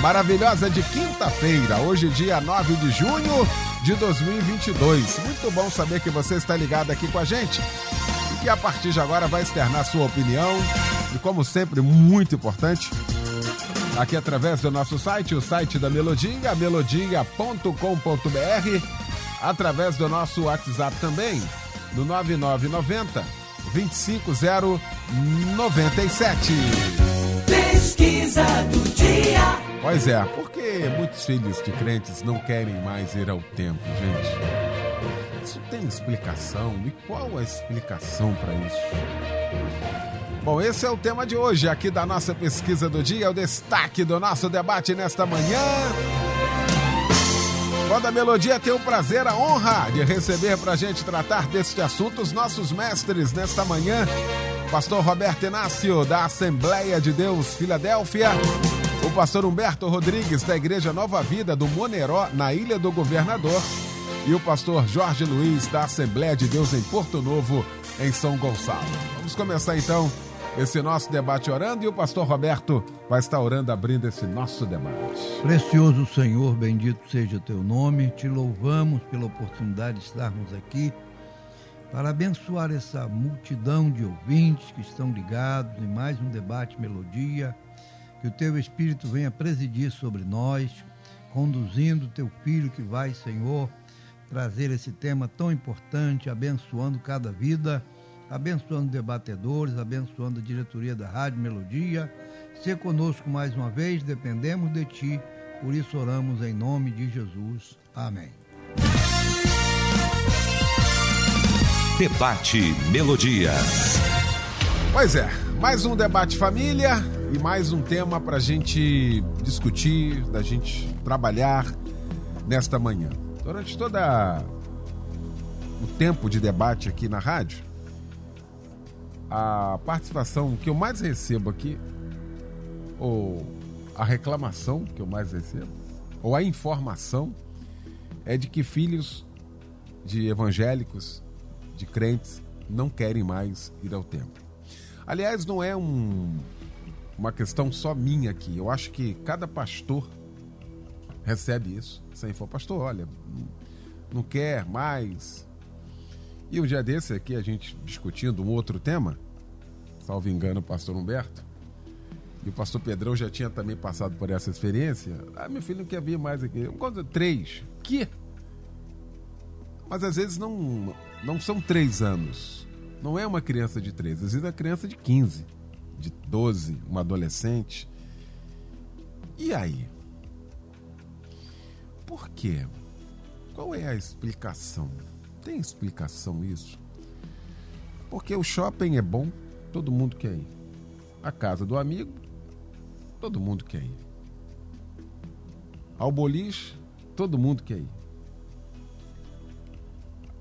maravilhosa de quinta-feira, hoje, dia 9 de junho de 2022. Muito bom saber que você está ligado aqui com a gente e que a partir de agora vai externar sua opinião e, como sempre, muito importante, aqui através do nosso site, o site da Melodia, melodia.com.br, através do nosso WhatsApp também, no 9990 25097. Pesquisa do dia. Pois é, porque muitos filhos de crentes não querem mais ir ao templo, gente. Isso tem explicação? E qual a explicação para isso? Bom, esse é o tema de hoje aqui da nossa pesquisa do dia, é o destaque do nosso debate nesta manhã. Quando a Melodia tem o prazer, a honra de receber para a gente tratar deste assunto os nossos mestres nesta manhã. Pastor Roberto Inácio, da Assembleia de Deus Filadélfia o pastor Humberto Rodrigues, da Igreja Nova Vida do Moneró, na Ilha do Governador, e o pastor Jorge Luiz, da Assembleia de Deus em Porto Novo, em São Gonçalo. Vamos começar então esse nosso debate orando e o pastor Roberto vai estar orando, abrindo esse nosso debate. Precioso Senhor, bendito seja o teu nome, te louvamos pela oportunidade de estarmos aqui para abençoar essa multidão de ouvintes que estão ligados em mais um debate Melodia que o teu Espírito venha presidir sobre nós, conduzindo o teu filho que vai, Senhor, trazer esse tema tão importante, abençoando cada vida, abençoando debatedores, abençoando a diretoria da Rádio Melodia. Se conosco mais uma vez, dependemos de ti, por isso oramos em nome de Jesus. Amém. Debate Melodia. Pois é, mais um debate família e mais um tema para a gente discutir, da gente trabalhar nesta manhã. Durante toda o tempo de debate aqui na rádio, a participação que eu mais recebo aqui, ou a reclamação que eu mais recebo, ou a informação, é de que filhos de evangélicos, de crentes, não querem mais ir ao templo. Aliás, não é um, uma questão só minha aqui. Eu acho que cada pastor recebe isso. Sem for pastor, olha, não quer mais. E um dia desse aqui, a gente discutindo um outro tema, salvo engano, o pastor Humberto, e o pastor Pedrão já tinha também passado por essa experiência. Ah, meu filho não quer vir mais aqui. Três. Que? Mas às vezes não, não são três anos. Não é uma criança de três, às vezes é uma criança de 15 de 12, uma adolescente. E aí? Por quê? Qual é a explicação? Tem explicação isso? Porque o shopping é bom, todo mundo quer ir. A casa do amigo, todo mundo quer ir. Ao boliche, todo mundo quer ir.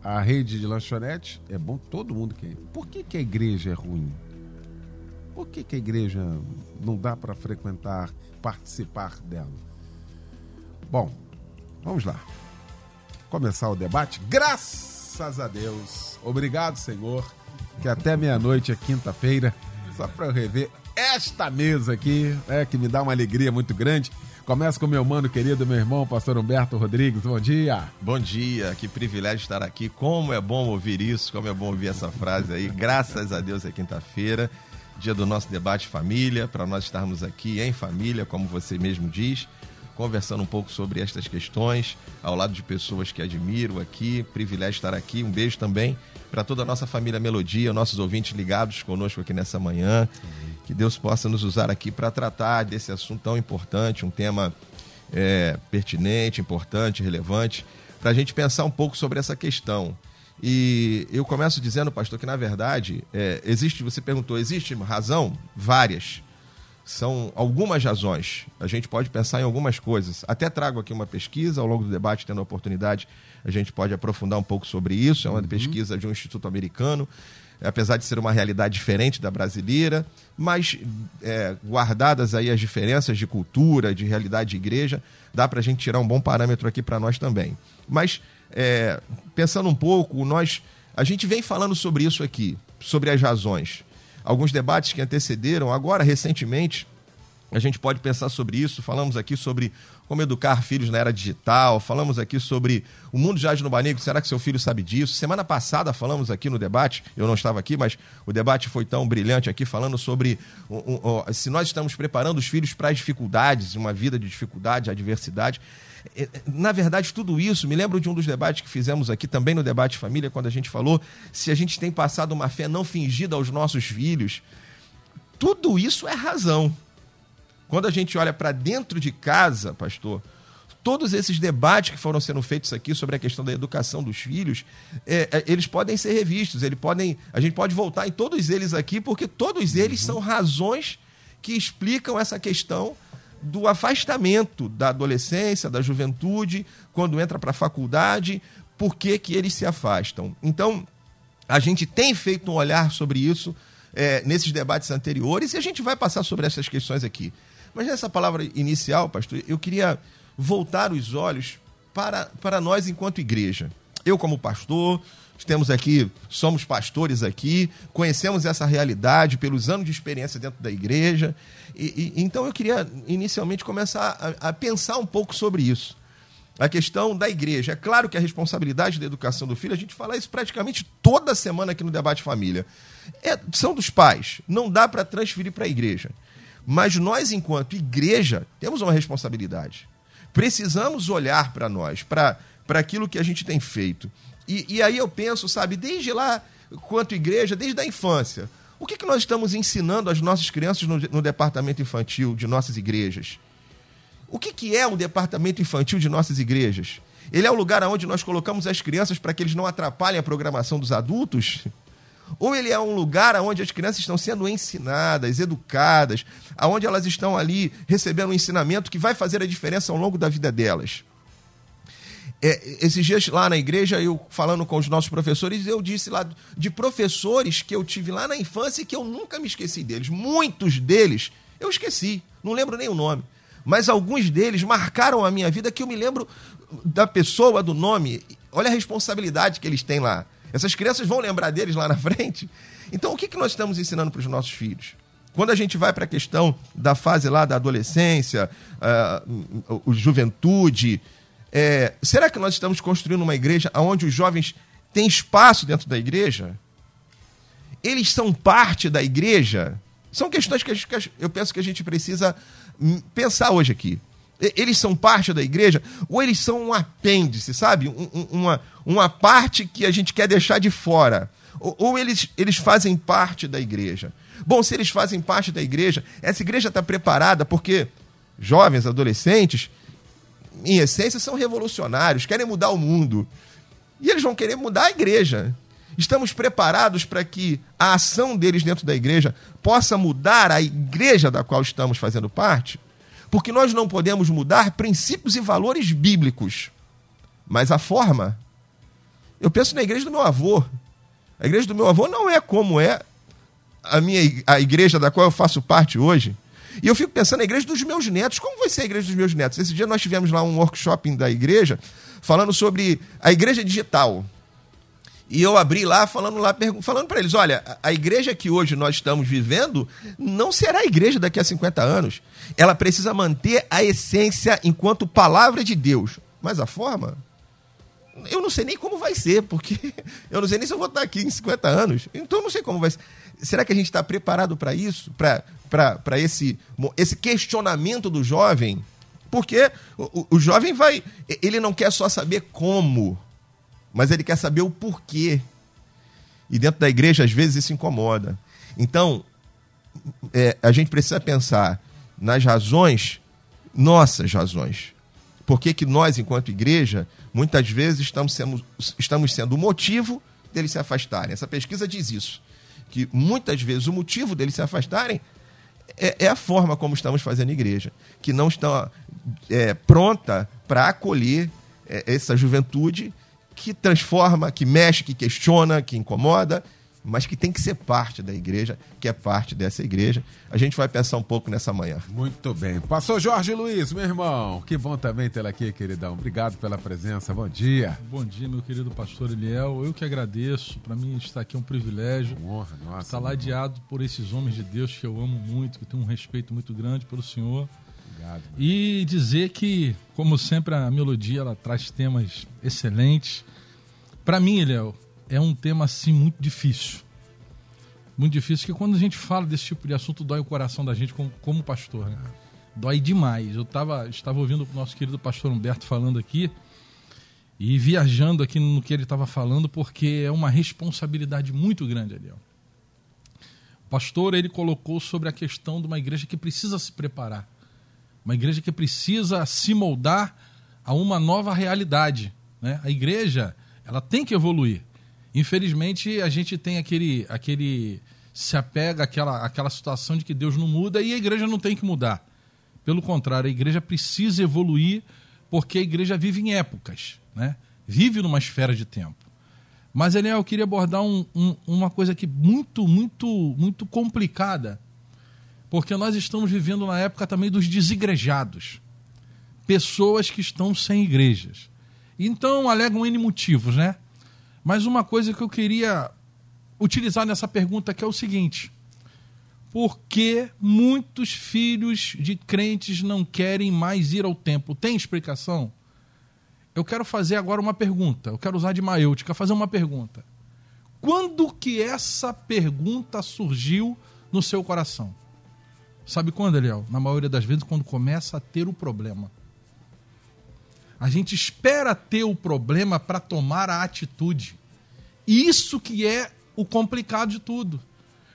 A rede de lanchonete é bom, todo mundo quer. Por que, que a igreja é ruim? Por que, que a igreja não dá para frequentar, participar dela? Bom, vamos lá. Começar o debate. Graças a Deus. Obrigado, Senhor, que até meia-noite é quinta-feira, só para eu rever esta mesa aqui, é que me dá uma alegria muito grande. Começa com meu mano querido, meu irmão, pastor Humberto Rodrigues. Bom dia. Bom dia, que privilégio estar aqui. Como é bom ouvir isso, como é bom ouvir essa frase aí. Graças a Deus é quinta-feira dia do nosso debate família, para nós estarmos aqui em família, como você mesmo diz, conversando um pouco sobre estas questões, ao lado de pessoas que admiro aqui. Privilégio estar aqui. Um beijo também para toda a nossa família Melodia, nossos ouvintes ligados conosco aqui nessa manhã. Que Deus possa nos usar aqui para tratar desse assunto tão importante, um tema é, pertinente, importante, relevante, para a gente pensar um pouco sobre essa questão. E eu começo dizendo, pastor, que na verdade, é, existe, você perguntou, existe razão? Várias. são algumas razões. A gente pode pensar em algumas coisas. Até trago aqui uma pesquisa, ao longo do debate, tendo a oportunidade, a gente pode aprofundar um pouco sobre isso. É uma uhum. pesquisa de um instituto americano, apesar de ser uma realidade diferente da brasileira, mas é, guardadas aí as diferenças de cultura, de realidade de igreja, dá para a gente tirar um bom parâmetro aqui para nós também. Mas, é, pensando um pouco, nós a gente vem falando sobre isso aqui, sobre as razões alguns debates que antecederam. Agora, recentemente, a gente pode pensar sobre isso. Falamos aqui sobre como educar filhos na era digital, falamos aqui sobre o mundo jaz no Banego, será que seu filho sabe disso? Semana passada falamos aqui no debate, eu não estava aqui, mas o debate foi tão brilhante aqui, falando sobre se nós estamos preparando os filhos para as dificuldades, uma vida de dificuldade, adversidade. É, é, na verdade, tudo isso, me lembro de um dos debates que fizemos aqui, também no debate família, quando a gente falou se a gente tem passado uma fé não fingida aos nossos filhos. Tudo isso é razão. Quando a gente olha para dentro de casa, pastor, todos esses debates que foram sendo feitos aqui sobre a questão da educação dos filhos, é, é, eles podem ser revistos, eles podem, a gente pode voltar em todos eles aqui, porque todos eles são razões que explicam essa questão do afastamento da adolescência, da juventude, quando entra para a faculdade, por que, que eles se afastam. Então, a gente tem feito um olhar sobre isso é, nesses debates anteriores e a gente vai passar sobre essas questões aqui. Mas nessa palavra inicial, pastor, eu queria voltar os olhos para, para nós enquanto igreja. Eu, como pastor, temos aqui, somos pastores aqui, conhecemos essa realidade pelos anos de experiência dentro da igreja. E, e então eu queria inicialmente começar a, a pensar um pouco sobre isso a questão da igreja. É claro que a responsabilidade da educação do filho, a gente fala isso praticamente toda semana aqui no Debate Família. É, são dos pais. Não dá para transferir para a igreja. Mas nós, enquanto igreja, temos uma responsabilidade. Precisamos olhar para nós, para aquilo que a gente tem feito. E, e aí eu penso, sabe, desde lá, quanto igreja, desde a infância, o que, que nós estamos ensinando às nossas crianças no, no departamento infantil de nossas igrejas? O que, que é o departamento infantil de nossas igrejas? Ele é o lugar onde nós colocamos as crianças para que eles não atrapalhem a programação dos adultos? Ou ele é um lugar onde as crianças estão sendo ensinadas, educadas, onde elas estão ali recebendo um ensinamento que vai fazer a diferença ao longo da vida delas? É, esses dias lá na igreja, eu falando com os nossos professores, eu disse lá de professores que eu tive lá na infância e que eu nunca me esqueci deles. Muitos deles eu esqueci, não lembro nem o nome. Mas alguns deles marcaram a minha vida que eu me lembro da pessoa, do nome. Olha a responsabilidade que eles têm lá. Essas crianças vão lembrar deles lá na frente. Então, o que, que nós estamos ensinando para os nossos filhos? Quando a gente vai para a questão da fase lá da adolescência, uh, juventude, é, será que nós estamos construindo uma igreja onde os jovens têm espaço dentro da igreja? Eles são parte da igreja? São questões que, eu penso que a gente precisa hum, pensar hoje aqui. Eles são parte da igreja ou eles são um apêndice, sabe? Um, uma, uma parte que a gente quer deixar de fora. Ou, ou eles, eles fazem parte da igreja. Bom, se eles fazem parte da igreja, essa igreja está preparada porque jovens, adolescentes, em essência, são revolucionários, querem mudar o mundo. E eles vão querer mudar a igreja. Estamos preparados para que a ação deles dentro da igreja possa mudar a igreja da qual estamos fazendo parte? Porque nós não podemos mudar princípios e valores bíblicos, mas a forma. Eu penso na igreja do meu avô. A igreja do meu avô não é como é a minha a igreja da qual eu faço parte hoje. E eu fico pensando na igreja dos meus netos. Como vai ser a igreja dos meus netos? Esse dia nós tivemos lá um workshop da igreja falando sobre a igreja digital. E eu abri lá falando lá falando para eles, olha, a igreja que hoje nós estamos vivendo não será a igreja daqui a 50 anos. Ela precisa manter a essência enquanto palavra de Deus. Mas a forma eu não sei nem como vai ser, porque eu não sei nem se eu vou estar aqui em 50 anos. Então eu não sei como vai ser. Será que a gente está preparado para isso? Para esse, esse questionamento do jovem, porque o, o jovem vai. Ele não quer só saber como, mas ele quer saber o porquê. E dentro da igreja, às vezes, isso incomoda. Então, é, a gente precisa pensar nas razões, nossas razões. Por que, nós, enquanto igreja, muitas vezes estamos sendo, estamos sendo o motivo deles se afastarem? Essa pesquisa diz isso. Que muitas vezes o motivo deles se afastarem é, é a forma como estamos fazendo igreja, que não está é, pronta para acolher é, essa juventude que transforma, que mexe, que questiona, que incomoda mas que tem que ser parte da igreja, que é parte dessa igreja. A gente vai pensar um pouco nessa manhã. Muito bem. Passou Jorge Luiz, meu irmão. Que bom também tê-lo aqui, queridão. Obrigado pela presença. Bom dia. Bom dia, meu querido pastor Eliel. Eu que agradeço. Para mim estar aqui é um privilégio. Uma honra, nossa. Estar ladeado por esses homens de Deus que eu amo muito, que tenho um respeito muito grande pelo Senhor. Obrigado. E dizer que, como sempre, a melodia ela traz temas excelentes. Para mim, Eliel, é um tema assim muito difícil. Muito difícil, que quando a gente fala desse tipo de assunto, dói o coração da gente como, como pastor. Né? Dói demais. Eu tava, estava ouvindo o nosso querido pastor Humberto falando aqui e viajando aqui no que ele estava falando, porque é uma responsabilidade muito grande ali. O pastor ele colocou sobre a questão de uma igreja que precisa se preparar, uma igreja que precisa se moldar a uma nova realidade. Né? A igreja ela tem que evoluir. Infelizmente, a gente tem aquele, aquele se apega àquela, àquela situação de que Deus não muda e a igreja não tem que mudar. Pelo contrário, a igreja precisa evoluir porque a igreja vive em épocas, né? vive numa esfera de tempo. Mas, Eliel, eu queria abordar um, um, uma coisa aqui muito, muito, muito complicada, porque nós estamos vivendo na época também dos desigrejados pessoas que estão sem igrejas. Então, alegam N motivos, né? Mas uma coisa que eu queria utilizar nessa pergunta que é o seguinte: por que muitos filhos de crentes não querem mais ir ao templo? Tem explicação? Eu quero fazer agora uma pergunta. Eu quero usar de maêutica, fazer uma pergunta. Quando que essa pergunta surgiu no seu coração? Sabe quando, Eliel? Na maioria das vezes, quando começa a ter o problema. A gente espera ter o problema para tomar a atitude. Isso que é o complicado de tudo.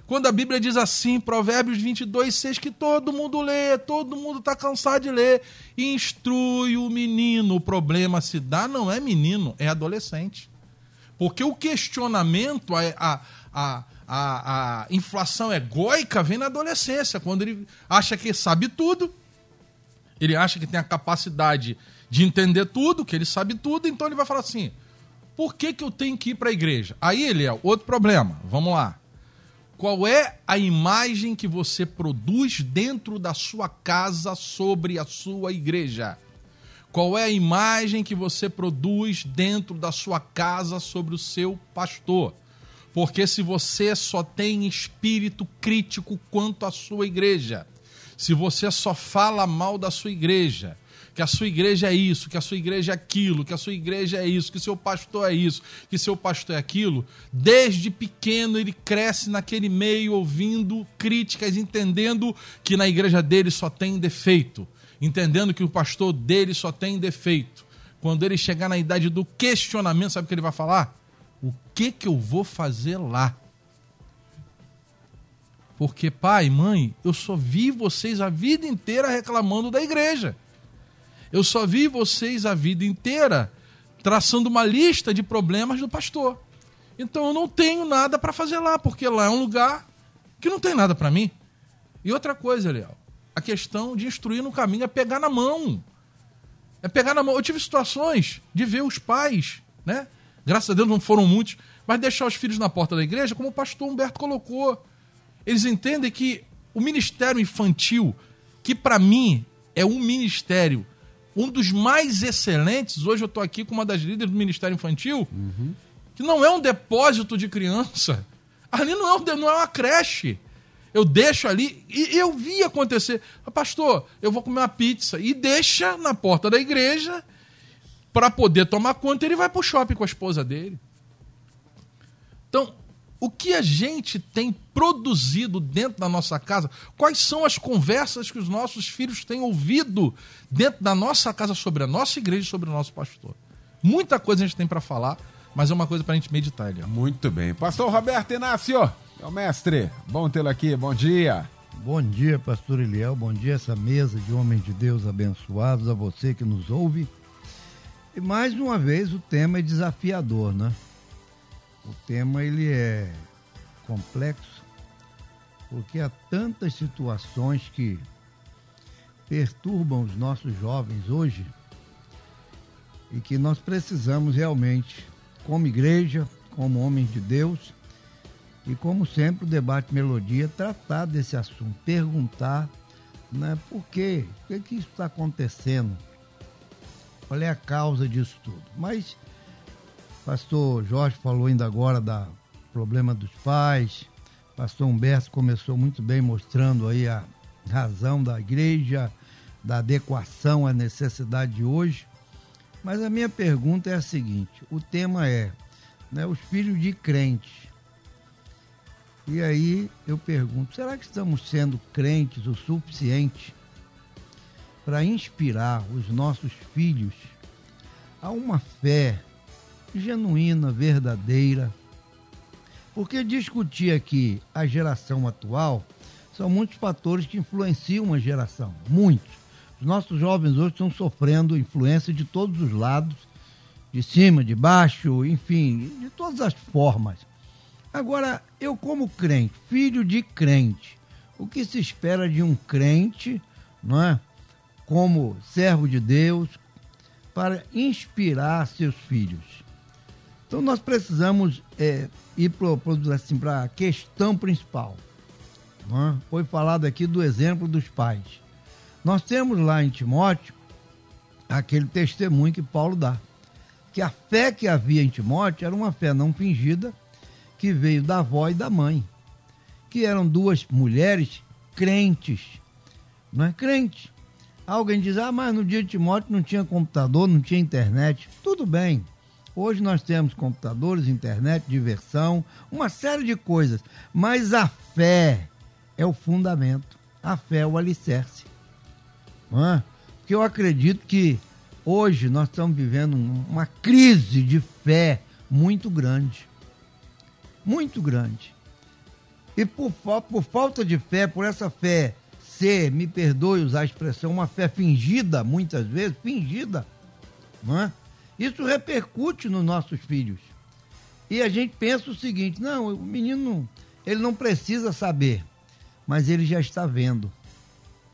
Quando a Bíblia diz assim, Provérbios 22, 6, que todo mundo lê, todo mundo está cansado de ler, instrui o menino. O problema se dá não é menino, é adolescente. Porque o questionamento, a, a, a, a, a inflação egóica vem na adolescência, quando ele acha que sabe tudo, ele acha que tem a capacidade de entender tudo, que ele sabe tudo, então ele vai falar assim: por que, que eu tenho que ir para a igreja? Aí, ele é outro problema. Vamos lá. Qual é a imagem que você produz dentro da sua casa sobre a sua igreja? Qual é a imagem que você produz dentro da sua casa sobre o seu pastor? Porque se você só tem espírito crítico quanto à sua igreja, se você só fala mal da sua igreja, que a sua igreja é isso, que a sua igreja é aquilo, que a sua igreja é isso, que seu pastor é isso, que seu pastor é aquilo, desde pequeno ele cresce naquele meio ouvindo críticas, entendendo que na igreja dele só tem defeito, entendendo que o pastor dele só tem defeito. Quando ele chegar na idade do questionamento, sabe o que ele vai falar? O que que eu vou fazer lá? Porque pai, mãe, eu só vi vocês a vida inteira reclamando da igreja. Eu só vi vocês a vida inteira traçando uma lista de problemas do pastor. Então eu não tenho nada para fazer lá, porque lá é um lugar que não tem nada para mim. E outra coisa, Leal, a questão de instruir no caminho é pegar na mão. É pegar na mão. Eu tive situações de ver os pais, né? Graças a Deus não foram muitos, mas deixar os filhos na porta da igreja, como o pastor Humberto colocou. Eles entendem que o ministério infantil, que para mim é um ministério um dos mais excelentes. Hoje eu estou aqui com uma das líderes do Ministério Infantil, uhum. que não é um depósito de criança. Ali não é, um, não é uma creche. Eu deixo ali e eu vi acontecer. Pastor, eu vou comer uma pizza e deixa na porta da igreja para poder tomar conta. Ele vai para o shopping com a esposa dele. Então, o que a gente tem produzido dentro da nossa casa, quais são as conversas que os nossos filhos têm ouvido dentro da nossa casa sobre a nossa igreja e sobre o nosso pastor. Muita coisa a gente tem para falar, mas é uma coisa para a gente meditar, Eliel. Muito bem. Pastor Roberto Inácio, meu mestre, bom tê-lo aqui, bom dia. Bom dia, pastor Eliel, bom dia essa mesa de homens de Deus abençoados, a você que nos ouve. E mais uma vez o tema é desafiador, né? O tema ele é complexo porque há tantas situações que perturbam os nossos jovens hoje e que nós precisamos realmente, como igreja, como homens de Deus, e como sempre o debate melodia tratar desse assunto, perguntar, né, por quê? Por que, que isso está acontecendo? Qual é a causa disso tudo? Mas pastor Jorge falou ainda agora da problema dos pais. Pastor Humberto começou muito bem mostrando aí a razão da igreja, da adequação à necessidade de hoje. Mas a minha pergunta é a seguinte: o tema é né, os filhos de crentes. E aí eu pergunto: será que estamos sendo crentes o suficiente para inspirar os nossos filhos a uma fé genuína, verdadeira? Porque discutir aqui a geração atual são muitos fatores que influenciam a geração, muitos. Os nossos jovens hoje estão sofrendo influência de todos os lados, de cima, de baixo, enfim, de todas as formas. Agora, eu como crente, filho de crente, o que se espera de um crente, não é? Como servo de Deus, para inspirar seus filhos. Então nós precisamos é, ir para assim, a questão principal. É? Foi falado aqui do exemplo dos pais. Nós temos lá em Timóteo aquele testemunho que Paulo dá. Que a fé que havia em Timóteo era uma fé não fingida, que veio da avó e da mãe, que eram duas mulheres crentes, não é crente. Alguém diz, ah, mas no dia de Timóteo não tinha computador, não tinha internet. Tudo bem. Hoje nós temos computadores, internet, diversão, uma série de coisas. Mas a fé é o fundamento. A fé é o alicerce. Não é? Porque eu acredito que hoje nós estamos vivendo uma crise de fé muito grande muito grande. E por, por falta de fé, por essa fé ser, me perdoe usar a expressão, uma fé fingida, muitas vezes, fingida, não é? Isso repercute nos nossos filhos. E a gente pensa o seguinte: não, o menino, ele não precisa saber, mas ele já está vendo,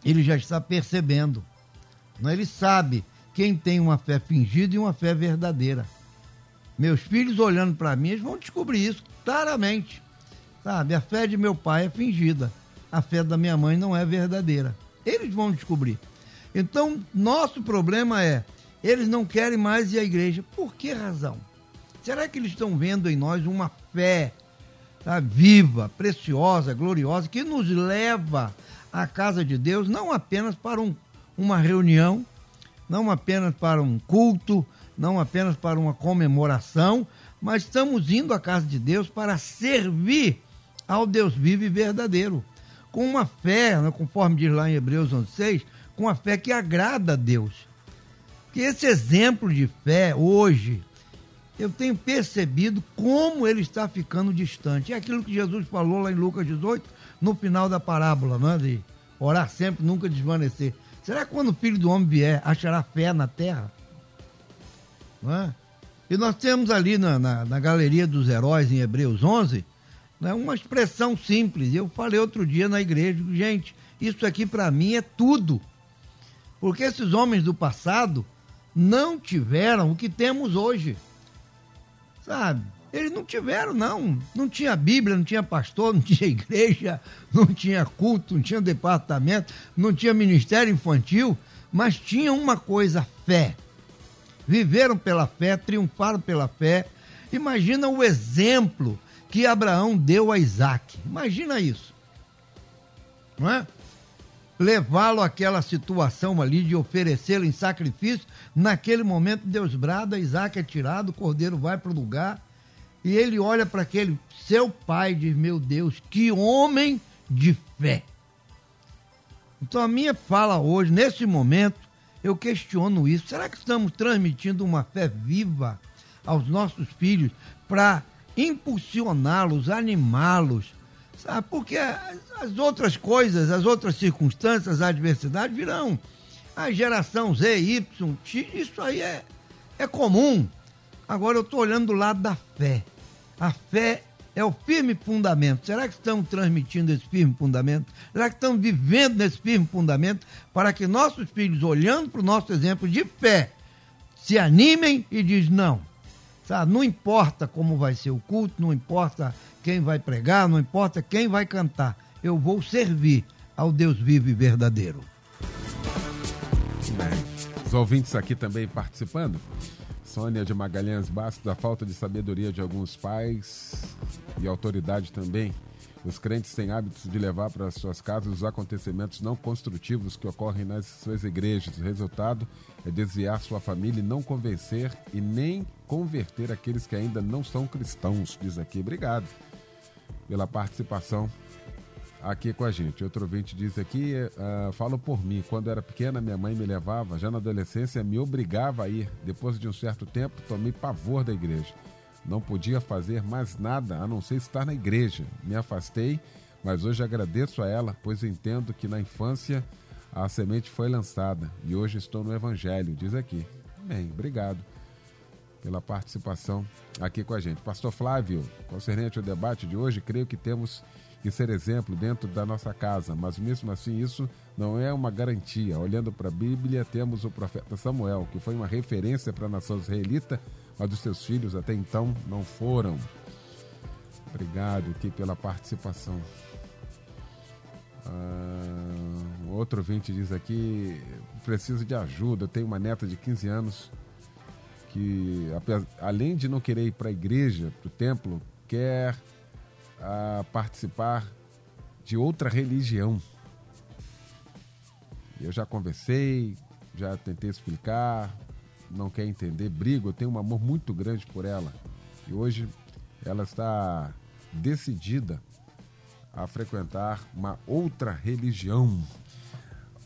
ele já está percebendo. É? ele sabe quem tem uma fé fingida e uma fé verdadeira. Meus filhos olhando para mim, eles vão descobrir isso claramente. Sabe, a fé de meu pai é fingida, a fé da minha mãe não é verdadeira. Eles vão descobrir. Então, nosso problema é, eles não querem mais ir à igreja. Por que razão? Será que eles estão vendo em nós uma fé tá, viva, preciosa, gloriosa, que nos leva à casa de Deus, não apenas para um, uma reunião, não apenas para um culto, não apenas para uma comemoração, mas estamos indo à casa de Deus para servir ao Deus vivo e verdadeiro. Com uma fé, né, conforme diz lá em Hebreus 11,6, com uma fé que agrada a Deus. Que esse exemplo de fé hoje, eu tenho percebido como ele está ficando distante. É aquilo que Jesus falou lá em Lucas 18, no final da parábola, né, de orar sempre, nunca desvanecer. Será que quando o filho do homem vier, achará fé na terra? É? E nós temos ali na, na, na, galeria dos heróis, em Hebreus 11, né, uma expressão simples. Eu falei outro dia na igreja, gente, isso aqui para mim é tudo. Porque esses homens do passado não tiveram o que temos hoje. Sabe? Eles não tiveram, não. Não tinha Bíblia, não tinha pastor, não tinha igreja, não tinha culto, não tinha departamento, não tinha ministério infantil, mas tinha uma coisa, fé viveram pela fé, triunfaram pela fé. Imagina o exemplo que Abraão deu a Isaac. Imagina isso. Não é? Levá-lo àquela situação ali de oferecê-lo em sacrifício. Naquele momento, Deus brada, Isaac é tirado, o cordeiro vai para o lugar. E ele olha para aquele seu pai e diz: Meu Deus, que homem de fé. Então, a minha fala hoje, nesse momento, eu questiono isso. Será que estamos transmitindo uma fé viva aos nossos filhos para impulsioná-los, animá-los? Sabe? Porque as outras coisas, as outras circunstâncias, as adversidades virão. A geração Z, Y, X, isso aí é, é comum. Agora eu estou olhando do lado da fé. A fé é o firme fundamento. Será que estão transmitindo esse firme fundamento? Será que estão vivendo nesse firme fundamento para que nossos filhos, olhando para o nosso exemplo de fé, se animem e diz não. Sabe? Não importa como vai ser o culto, não importa quem vai pregar, não importa quem vai cantar. Eu vou servir ao Deus vivo e verdadeiro. Os ouvintes aqui também participando. Sônia de Magalhães Bastos, da falta de sabedoria de alguns pais e autoridade também. Os crentes têm hábitos de levar para suas casas os acontecimentos não construtivos que ocorrem nas suas igrejas. O resultado é desviar sua família e não convencer e nem converter aqueles que ainda não são cristãos, diz aqui. Obrigado pela participação aqui com a gente. Outro ouvinte diz aqui, uh, falo por mim, quando era pequena minha mãe me levava, já na adolescência me obrigava a ir. Depois de um certo tempo, tomei pavor da igreja. Não podia fazer mais nada a não ser estar na igreja. Me afastei, mas hoje agradeço a ela, pois entendo que na infância a semente foi lançada e hoje estou no evangelho, diz aqui. Bem, obrigado pela participação aqui com a gente. Pastor Flávio, concernente ao debate de hoje, creio que temos que ser exemplo dentro da nossa casa, mas mesmo assim isso não é uma garantia. Olhando para a Bíblia, temos o profeta Samuel, que foi uma referência para a nação israelita, mas os seus filhos até então não foram. Obrigado aqui pela participação. Ah, outro ouvinte diz aqui: preciso de ajuda. Eu tenho uma neta de 15 anos que, além de não querer ir para a igreja, para o templo, quer a participar de outra religião. Eu já conversei, já tentei explicar, não quer entender, brigo, eu tenho um amor muito grande por ela. E hoje ela está decidida a frequentar uma outra religião.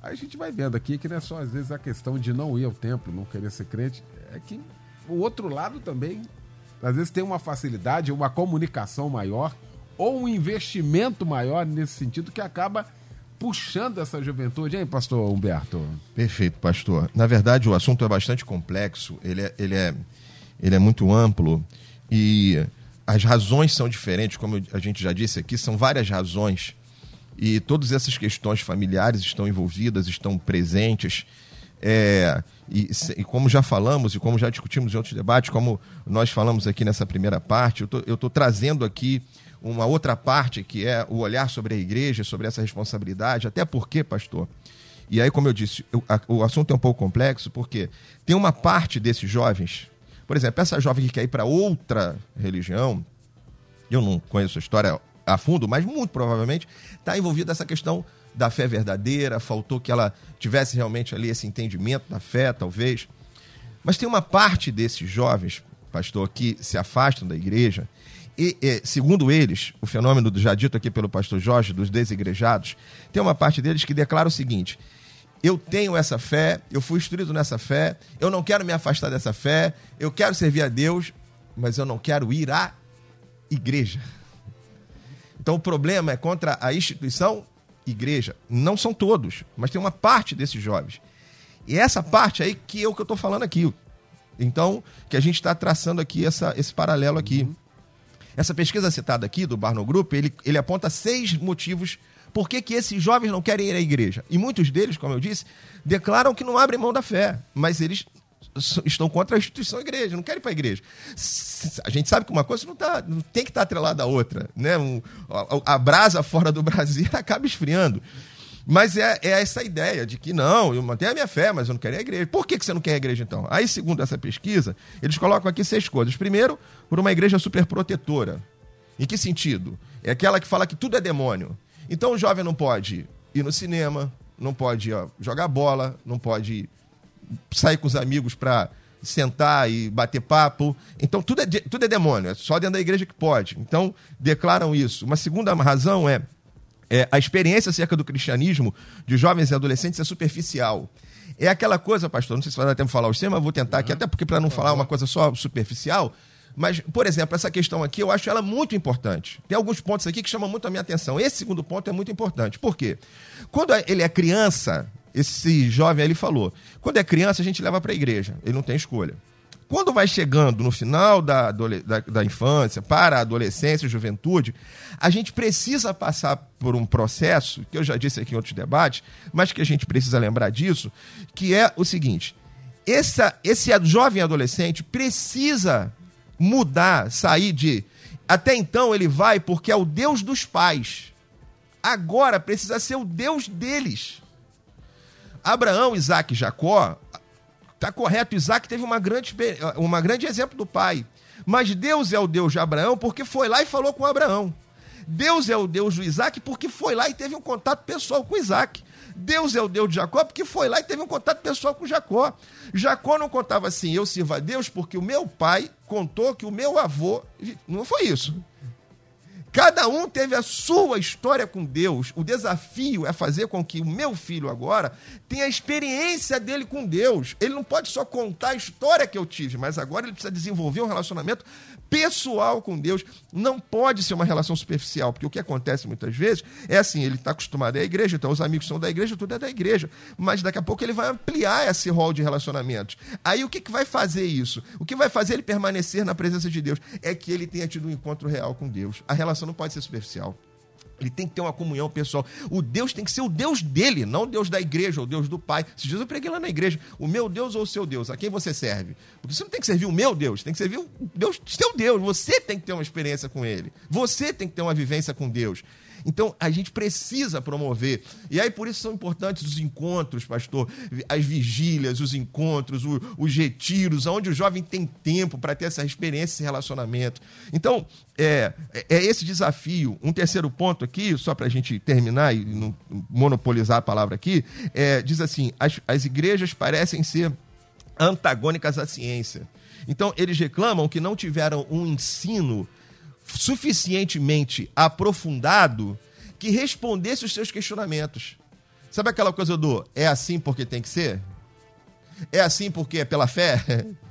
A gente vai vendo aqui que não é só às vezes a questão de não ir ao templo, não querer ser crente, é que o outro lado também às vezes tem uma facilidade, uma comunicação maior ou um investimento maior nesse sentido que acaba puxando essa juventude, hein, pastor Humberto? Perfeito, pastor. Na verdade, o assunto é bastante complexo, ele é, ele é, ele é muito amplo e as razões são diferentes, como a gente já disse aqui, são várias razões. E todas essas questões familiares estão envolvidas, estão presentes. É, e, e, como já falamos e como já discutimos em outros debates, como nós falamos aqui nessa primeira parte, eu estou trazendo aqui uma outra parte que é o olhar sobre a igreja, sobre essa responsabilidade, até porque, pastor, e aí, como eu disse, eu, a, o assunto é um pouco complexo, porque tem uma parte desses jovens, por exemplo, essa jovem que quer ir para outra religião, eu não conheço a história a fundo, mas muito provavelmente está envolvida essa questão da fé verdadeira, faltou que ela tivesse realmente ali esse entendimento da fé, talvez. Mas tem uma parte desses jovens, pastor, que se afastam da igreja e, e, segundo eles, o fenômeno já dito aqui pelo pastor Jorge, dos desigrejados, tem uma parte deles que declara o seguinte: eu tenho essa fé, eu fui instruído nessa fé, eu não quero me afastar dessa fé, eu quero servir a Deus, mas eu não quero ir à igreja. Então o problema é contra a instituição igreja. Não são todos, mas tem uma parte desses jovens. E essa parte aí que é o que eu estou falando aqui. Então, que a gente está traçando aqui essa, esse paralelo aqui. Uhum. Essa pesquisa citada aqui do Barno Group, ele, ele aponta seis motivos por que, que esses jovens não querem ir à igreja. E muitos deles, como eu disse, declaram que não abrem mão da fé, mas eles estão contra a instituição igreja, não querem ir para a igreja. A gente sabe que uma coisa não, tá, não tem que estar tá atrelada à outra. Né? Um, a, a brasa fora do Brasil acaba esfriando. Mas é, é, essa ideia de que não, eu mantenho a minha fé, mas eu não quero ir à igreja. Por que, que você não quer a igreja então? Aí, segundo essa pesquisa, eles colocam aqui seis coisas. Primeiro, por uma igreja superprotetora. Em que sentido? É aquela que fala que tudo é demônio. Então o jovem não pode ir no cinema, não pode ó, jogar bola, não pode sair com os amigos para sentar e bater papo. Então tudo é, tudo é demônio, é só dentro da igreja que pode. Então declaram isso. Uma segunda razão é é, a experiência acerca do cristianismo de jovens e adolescentes é superficial. É aquela coisa, pastor, não sei se vai dar tempo de falar os temas, vou tentar aqui, até porque para não falar uma coisa só superficial, mas, por exemplo, essa questão aqui, eu acho ela muito importante. Tem alguns pontos aqui que chamam muito a minha atenção. Esse segundo ponto é muito importante. Por quê? Quando ele é criança, esse jovem ali falou, quando é criança a gente leva para a igreja, ele não tem escolha. Quando vai chegando no final da, da, da infância, para a adolescência juventude, a gente precisa passar por um processo, que eu já disse aqui em outros debates, mas que a gente precisa lembrar disso, que é o seguinte: essa, esse jovem adolescente precisa mudar, sair de. Até então ele vai porque é o Deus dos pais. Agora precisa ser o Deus deles. Abraão, Isaac e Jacó, tá correto, Isaac teve uma grande, uma grande exemplo do pai. Mas Deus é o Deus de Abraão porque foi lá e falou com Abraão. Deus é o Deus do Isaac porque foi lá e teve um contato pessoal com Isaac. Deus é o Deus de Jacó porque foi lá e teve um contato pessoal com Jacó. Jacó não contava assim, eu sirvo a Deus porque o meu pai contou que o meu avô. Não foi isso. Cada um teve a sua história com Deus. O desafio é fazer com que o meu filho agora tenha a experiência dele com Deus. Ele não pode só contar a história que eu tive, mas agora ele precisa desenvolver um relacionamento pessoal com Deus. Não pode ser uma relação superficial, porque o que acontece muitas vezes é assim: ele está acostumado à igreja, então os amigos são da igreja, tudo é da igreja. Mas daqui a pouco ele vai ampliar esse rol de relacionamentos. Aí o que, que vai fazer isso? O que vai fazer ele permanecer na presença de Deus é que ele tenha tido um encontro real com Deus. A relação não pode ser superficial. Ele tem que ter uma comunhão pessoal. O Deus tem que ser o Deus dele, não o Deus da igreja, o Deus do Pai. Se Jesus eu preguei lá na igreja, o meu Deus ou o seu Deus, a quem você serve? Porque você não tem que servir o meu Deus, tem que servir o Deus, seu Deus. Você tem que ter uma experiência com ele. Você tem que ter uma vivência com Deus. Então, a gente precisa promover. E aí, por isso são importantes os encontros, pastor, as vigílias, os encontros, os retiros, onde o jovem tem tempo para ter essa experiência, esse relacionamento. Então, é, é esse desafio. Um terceiro ponto aqui, só para a gente terminar e não monopolizar a palavra aqui, é, diz assim: as, as igrejas parecem ser antagônicas à ciência. Então, eles reclamam que não tiveram um ensino suficientemente aprofundado que respondesse os seus questionamentos. Sabe aquela coisa do é assim porque tem que ser? É assim porque é pela fé?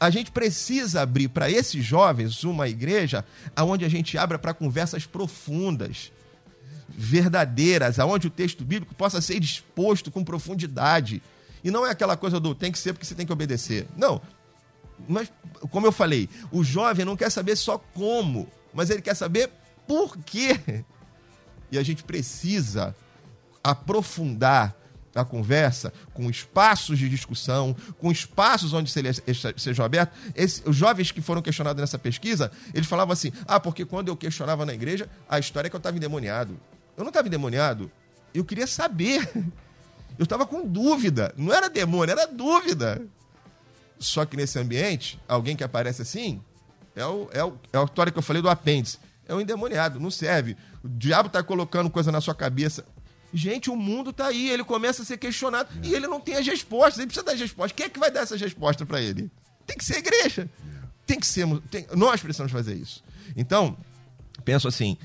A gente precisa abrir para esses jovens uma igreja onde a gente abra para conversas profundas, verdadeiras, aonde o texto bíblico possa ser exposto com profundidade. E não é aquela coisa do tem que ser porque você tem que obedecer. Não, mas, como eu falei, o jovem não quer saber só como, mas ele quer saber por quê. E a gente precisa aprofundar a conversa com espaços de discussão, com espaços onde sejam abertos. Esse, os jovens que foram questionados nessa pesquisa, eles falavam assim: ah, porque quando eu questionava na igreja, a história é que eu estava endemoniado. Eu não estava endemoniado, eu queria saber. Eu estava com dúvida. Não era demônio, era dúvida. Só que nesse ambiente, alguém que aparece assim, é, o, é, o, é a história que eu falei do apêndice. É um endemoniado, não serve. O diabo está colocando coisa na sua cabeça. Gente, o mundo está aí, ele começa a ser questionado é. e ele não tem as respostas, ele precisa das respostas. Quem é que vai dar essas respostas para ele? Tem que ser a igreja. Tem que ser. Tem, nós precisamos fazer isso. Então, penso assim: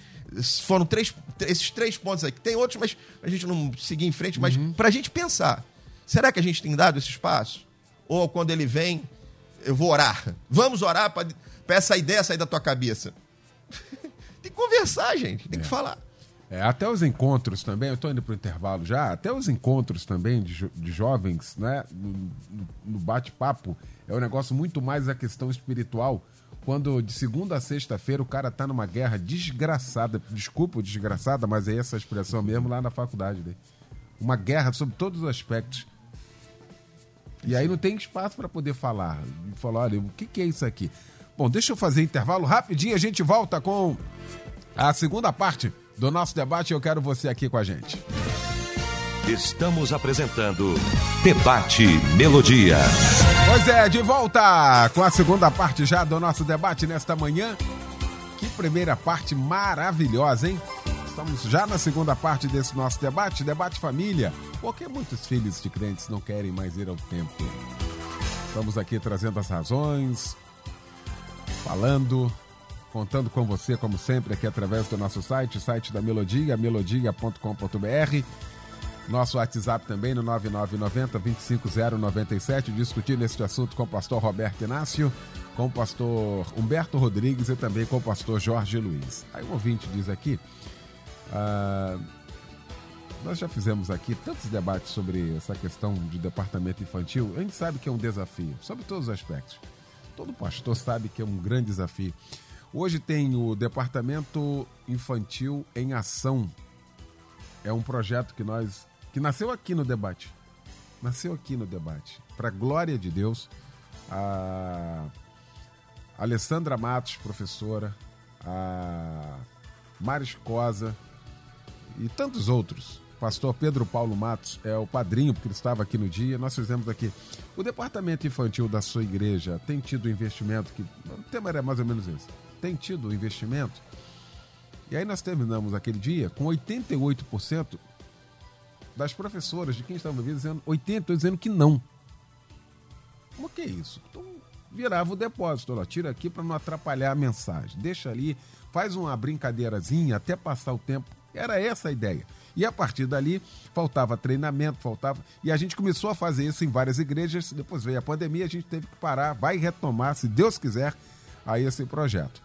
foram três, esses três pontos aqui. Tem outros, mas a gente não seguir em frente, mas uhum. para a gente pensar: será que a gente tem dado esse espaço? Ou quando ele vem, eu vou orar. Vamos orar para essa ideia sair da tua cabeça. tem que conversar, gente, tem é. que falar. É, até os encontros também, eu estou indo para o intervalo já, até os encontros também de, jo de jovens, né, no, no bate-papo, é um negócio muito mais a questão espiritual. Quando de segunda a sexta-feira o cara tá numa guerra desgraçada, desculpa desgraçada, mas é essa expressão mesmo lá na faculdade. Né? Uma guerra sobre todos os aspectos e aí não tem espaço para poder falar. Falar, olha, o que, que é isso aqui? Bom, deixa eu fazer intervalo rapidinho, a gente volta com a segunda parte do nosso debate. Eu quero você aqui com a gente. Estamos apresentando Debate Melodia. Pois é, de volta com a segunda parte já do nosso debate nesta manhã. Que primeira parte maravilhosa, hein? Estamos já na segunda parte desse nosso debate, debate família. Porque muitos filhos de crentes não querem mais ir ao templo. Estamos aqui trazendo as razões, falando, contando com você, como sempre, aqui através do nosso site, site da Melodia, melodia.com.br. Nosso WhatsApp também no 9990-25097, discutindo este assunto com o pastor Roberto Inácio, com o pastor Humberto Rodrigues e também com o pastor Jorge Luiz. Aí o ouvinte diz aqui, ah, nós já fizemos aqui tantos debates sobre essa questão de departamento infantil. A gente sabe que é um desafio, sobre todos os aspectos. Todo pastor sabe que é um grande desafio. Hoje tem o Departamento Infantil em Ação. É um projeto que nós que nasceu aqui no debate. Nasceu aqui no debate. Para glória de Deus, a Alessandra Matos, professora, a Maris Cosa e tantos outros. Pastor Pedro Paulo Matos é o padrinho, porque ele estava aqui no dia. Nós fizemos aqui. O departamento infantil da sua igreja tem tido investimento que. O tema era mais ou menos esse. Tem tido investimento. E aí nós terminamos aquele dia com 88% das professoras de quem estava vindo dizendo 80 dizendo que não. O que é isso? Então virava o depósito, ó, tira aqui para não atrapalhar a mensagem. Deixa ali, faz uma brincadeirazinha até passar o tempo. Era essa a ideia. E a partir dali, faltava treinamento, faltava. E a gente começou a fazer isso em várias igrejas. Depois veio a pandemia, a gente teve que parar, vai retomar, se Deus quiser, a esse projeto.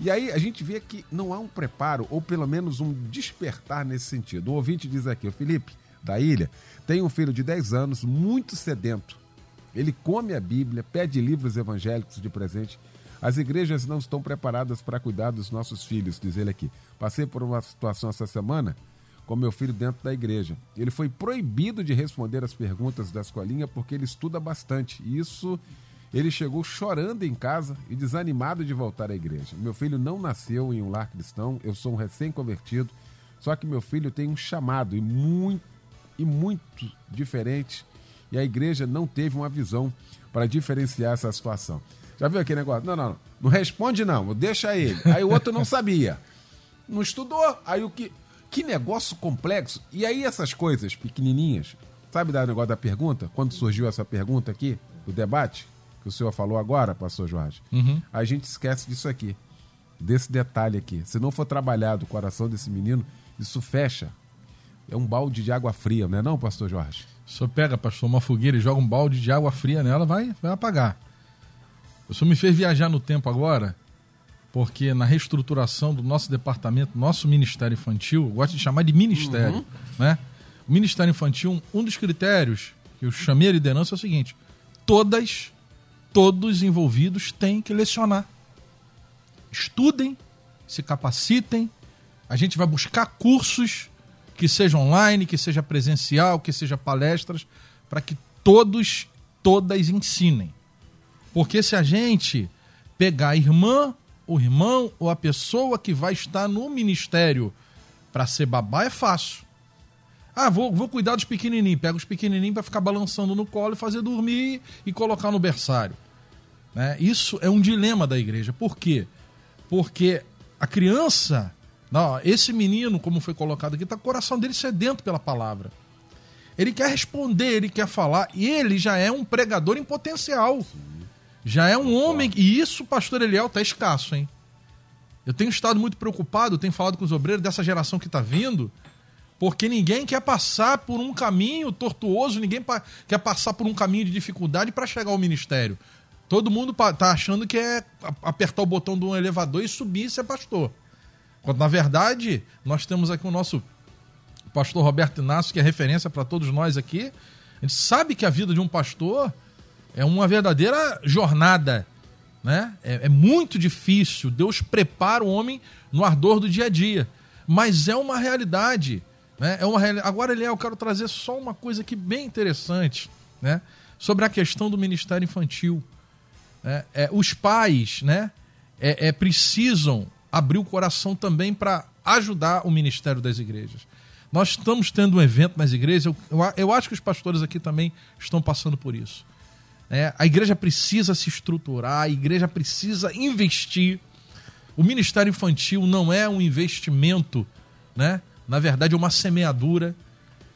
E aí a gente vê que não há um preparo, ou pelo menos um despertar nesse sentido. O ouvinte diz aqui, o Felipe, da ilha, tem um filho de 10 anos, muito sedento. Ele come a Bíblia, pede livros evangélicos de presente. As igrejas não estão preparadas para cuidar dos nossos filhos, diz ele aqui. Passei por uma situação essa semana com meu filho dentro da igreja. Ele foi proibido de responder as perguntas da escolinha porque ele estuda bastante. Isso ele chegou chorando em casa e desanimado de voltar à igreja. Meu filho não nasceu em um lar cristão, eu sou um recém-convertido, só que meu filho tem um chamado e muito, e muito diferente, e a igreja não teve uma visão para diferenciar essa situação. Já viu aquele negócio? Não, não, não responde não, deixa ele. Aí o outro não sabia. Não estudou, aí o que que negócio complexo. E aí essas coisas pequenininhas, sabe dar negócio da pergunta? Quando surgiu essa pergunta aqui, o debate, que o senhor falou agora, pastor Jorge, Uhum. a gente esquece disso aqui, desse detalhe aqui. Se não for trabalhado o coração desse menino, isso fecha. É um balde de água fria, não é não, pastor Jorge? O senhor pega, pastor, uma fogueira e joga um balde de água fria nela, vai, vai apagar. O senhor me fez viajar no tempo agora, porque na reestruturação do nosso departamento, nosso Ministério Infantil, eu gosto de chamar de ministério, né? O Ministério Infantil, um dos critérios que eu chamei a liderança é o seguinte: todas, todos envolvidos têm que lecionar. Estudem, se capacitem, a gente vai buscar cursos que seja online, que seja presencial, que seja palestras, para que todos, todas ensinem. Porque se a gente pegar a irmã, o irmão ou a pessoa que vai estar no ministério para ser babá, é fácil. Ah, vou, vou cuidar dos pequenininhos. Pega os pequenininhos para ficar balançando no colo e fazer dormir e colocar no berçário. Né? Isso é um dilema da igreja. Por quê? Porque a criança, não, esse menino, como foi colocado aqui, tá o coração dele sedento pela palavra. Ele quer responder, ele quer falar, e ele já é um pregador em potencial. Já é um homem, e isso, pastor Eliel, tá escasso, hein? Eu tenho estado muito preocupado, tenho falado com os obreiros dessa geração que está vindo, porque ninguém quer passar por um caminho tortuoso, ninguém pa- quer passar por um caminho de dificuldade para chegar ao ministério. Todo mundo tá achando que é apertar o botão de um elevador e subir e ser pastor. Quando, na verdade, nós temos aqui o nosso pastor Roberto Inácio, que é referência para todos nós aqui. A gente sabe que a vida de um pastor é uma verdadeira jornada, né? É, é muito difícil. Deus prepara o homem no ardor do dia a dia, mas é uma realidade, né? É uma reali- Agora, Eliel, eu quero trazer só uma coisa aqui bem interessante, né? Sobre a questão do ministério infantil. né? É, os pais, né? É, é, precisam abrir o coração também para ajudar o ministério das igrejas. Nós estamos tendo um evento nas igrejas, eu, eu, eu acho que os pastores aqui também estão passando por isso. É, a igreja precisa se estruturar, a igreja precisa investir. O ministério infantil não é um investimento, né? Na verdade, é uma semeadura.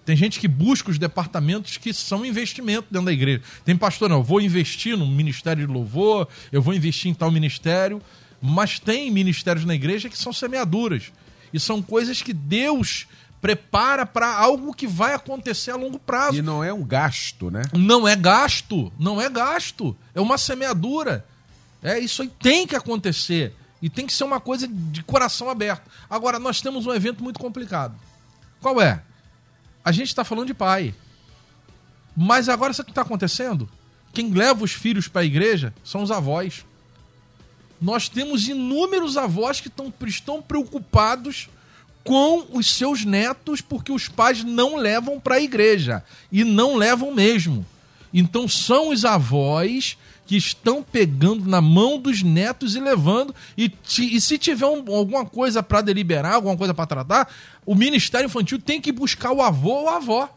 Tem gente que busca os departamentos que são investimento dentro da igreja. Tem pastor, não, eu vou investir no ministério de louvor, eu vou investir em tal ministério. Mas tem ministérios na igreja que são semeaduras. E são coisas que Deus prepara para algo que vai acontecer a longo prazo. E não é um gasto, né? Não é gasto, não é gasto, é uma semeadura. É isso aí tem que acontecer e tem que ser uma coisa de coração aberto. Agora nós temos um evento muito complicado. Qual é? a gente está falando de pai. Mas agora sabe o que está acontecendo? Quem leva os filhos para a igreja são os avós. Nós temos inúmeros avós que tão, estão preocupados com os seus netos porque os pais não levam para a igreja e não levam mesmo. Então são os avós que estão pegando na mão dos netos e levando. E, e se tiver um, alguma coisa para deliberar, alguma coisa para tratar, o Ministério Infantil tem que buscar o avô ou a avó.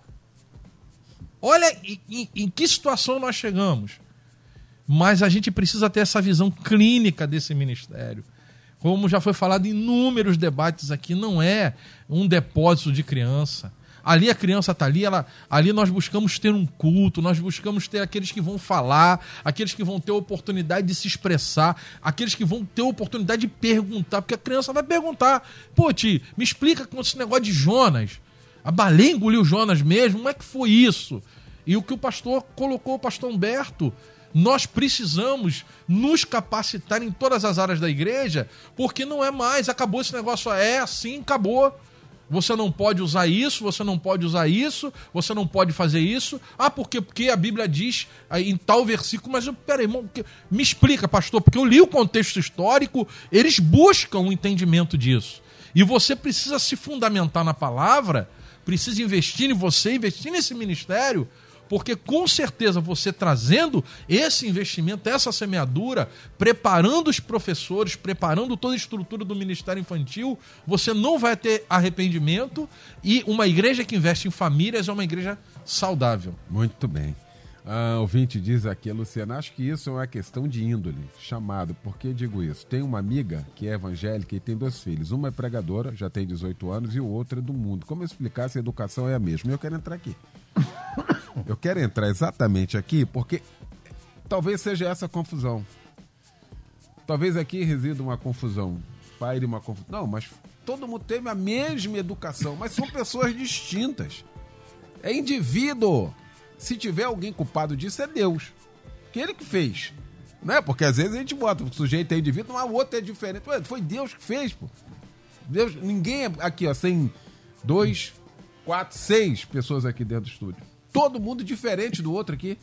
Olha em, em, em que situação nós chegamos. Mas a gente precisa ter essa visão clínica desse ministério. Como já foi falado em inúmeros debates aqui, não é um depósito de criança Ali a criança está ali, ela, ali nós buscamos ter um culto, nós buscamos ter aqueles que vão falar, aqueles que vão ter oportunidade de se expressar, aqueles que vão ter oportunidade de perguntar, porque a criança vai perguntar: pô, Ti, me explica com esse negócio de Jonas. A baleia engoliu Jonas mesmo? Como é que foi isso? E o que o pastor colocou, o pastor Humberto, nós precisamos nos capacitar em todas as áreas da igreja, porque não é mais, acabou esse negócio, é assim, acabou. Você não pode usar isso, você não pode usar isso, você não pode fazer isso. Ah, porque, porque a Bíblia diz em tal versículo, mas peraí, me explica, pastor, porque eu li o contexto histórico, eles buscam o um entendimento disso. E você precisa se fundamentar na palavra, precisa investir em você, investir nesse ministério, porque com certeza você trazendo esse investimento, essa semeadura, preparando os professores, preparando toda a estrutura do Ministério Infantil, você não vai ter arrependimento e uma igreja que investe em famílias é uma igreja saudável. Muito bem. Ah, ouvinte diz aqui, Luciana, acho que isso é uma questão de índole, chamado. Por que digo isso? Tem uma amiga que é evangélica e tem dois filhos. Uma é pregadora, já tem 18 anos, e o outro é do mundo. Como explicar se a educação é a mesma? Eu quero entrar aqui. Eu quero entrar exatamente aqui porque talvez seja essa a confusão. Talvez aqui resida uma confusão. Pai de uma confusão. Não, mas todo mundo teve a mesma educação, mas são pessoas distintas. É indivíduo. Se tiver alguém culpado disso, é Deus. Que ele que fez. Né? Porque às vezes a gente bota o sujeito é indivíduo, mas o outro é diferente. foi Deus que fez, pô. Deus, ninguém é aqui, ó, sem dois, quatro, seis pessoas aqui dentro do estúdio. Todo mundo diferente do outro aqui.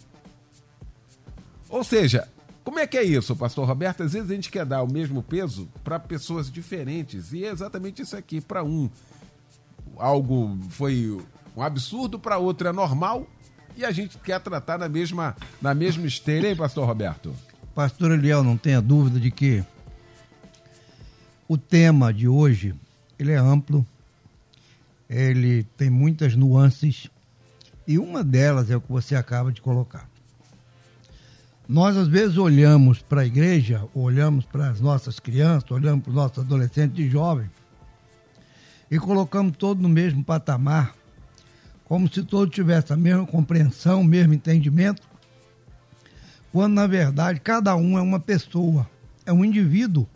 Ou seja, como é que é isso, pastor Roberto? Às vezes a gente quer dar o mesmo peso para pessoas diferentes. E é exatamente isso aqui. Para um, algo foi um absurdo, para outro é normal. E a gente quer tratar na mesma, na mesma esteira, hein, pastor Roberto? Pastor Eliel, não tenha dúvida de que o tema de hoje ele é amplo, ele tem muitas nuances e uma delas é o que você acaba de colocar. Nós às vezes olhamos para a igreja, olhamos para as nossas crianças, olhamos para os nossos adolescentes e jovens e colocamos todos no mesmo patamar, como se todos tivessem a mesma compreensão, o mesmo entendimento, quando na verdade cada um é uma pessoa, é um indivíduo.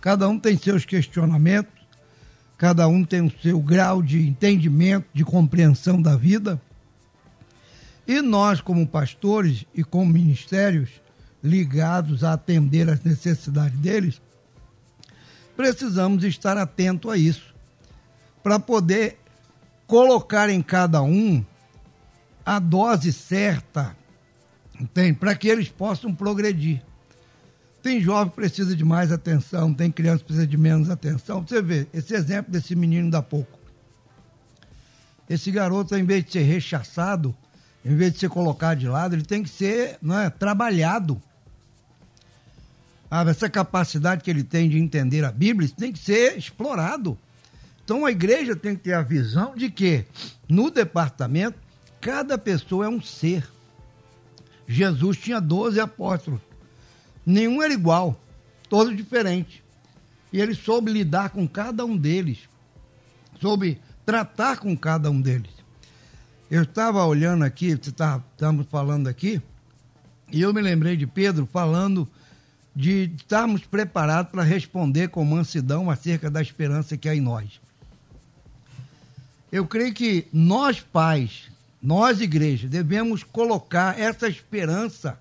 Cada um tem seus questionamentos, cada um tem o seu grau de entendimento, de compreensão da vida. E nós, como pastores e como ministérios ligados a atender as necessidades deles, precisamos estar atento a isso, para poder colocar em cada um a dose certa, entende? Para que eles possam progredir. Tem jovem que precisa de mais atenção, tem criança que precisa de menos atenção. Você vê, esse exemplo desse menino da pouco. Esse garoto, em vez de ser rechaçado, em vez de ser colocado de lado, ele tem que ser é, trabalhado. Ah, essa capacidade que ele tem de entender a Bíblia, tem que ser explorado. Então a igreja tem que ter a visão de que no departamento cada pessoa é um ser. Jesus tinha 12 apóstolos nenhum era igual, todos diferentes. E ele soube lidar com cada um deles, soube tratar com cada um deles. Eu estava olhando aqui, estamos falando aqui, e eu me lembrei de Pedro falando de estarmos preparados para responder com mansidão acerca da esperança que há em nós. Eu creio que nós, pais, nós, igreja, devemos colocar essa esperança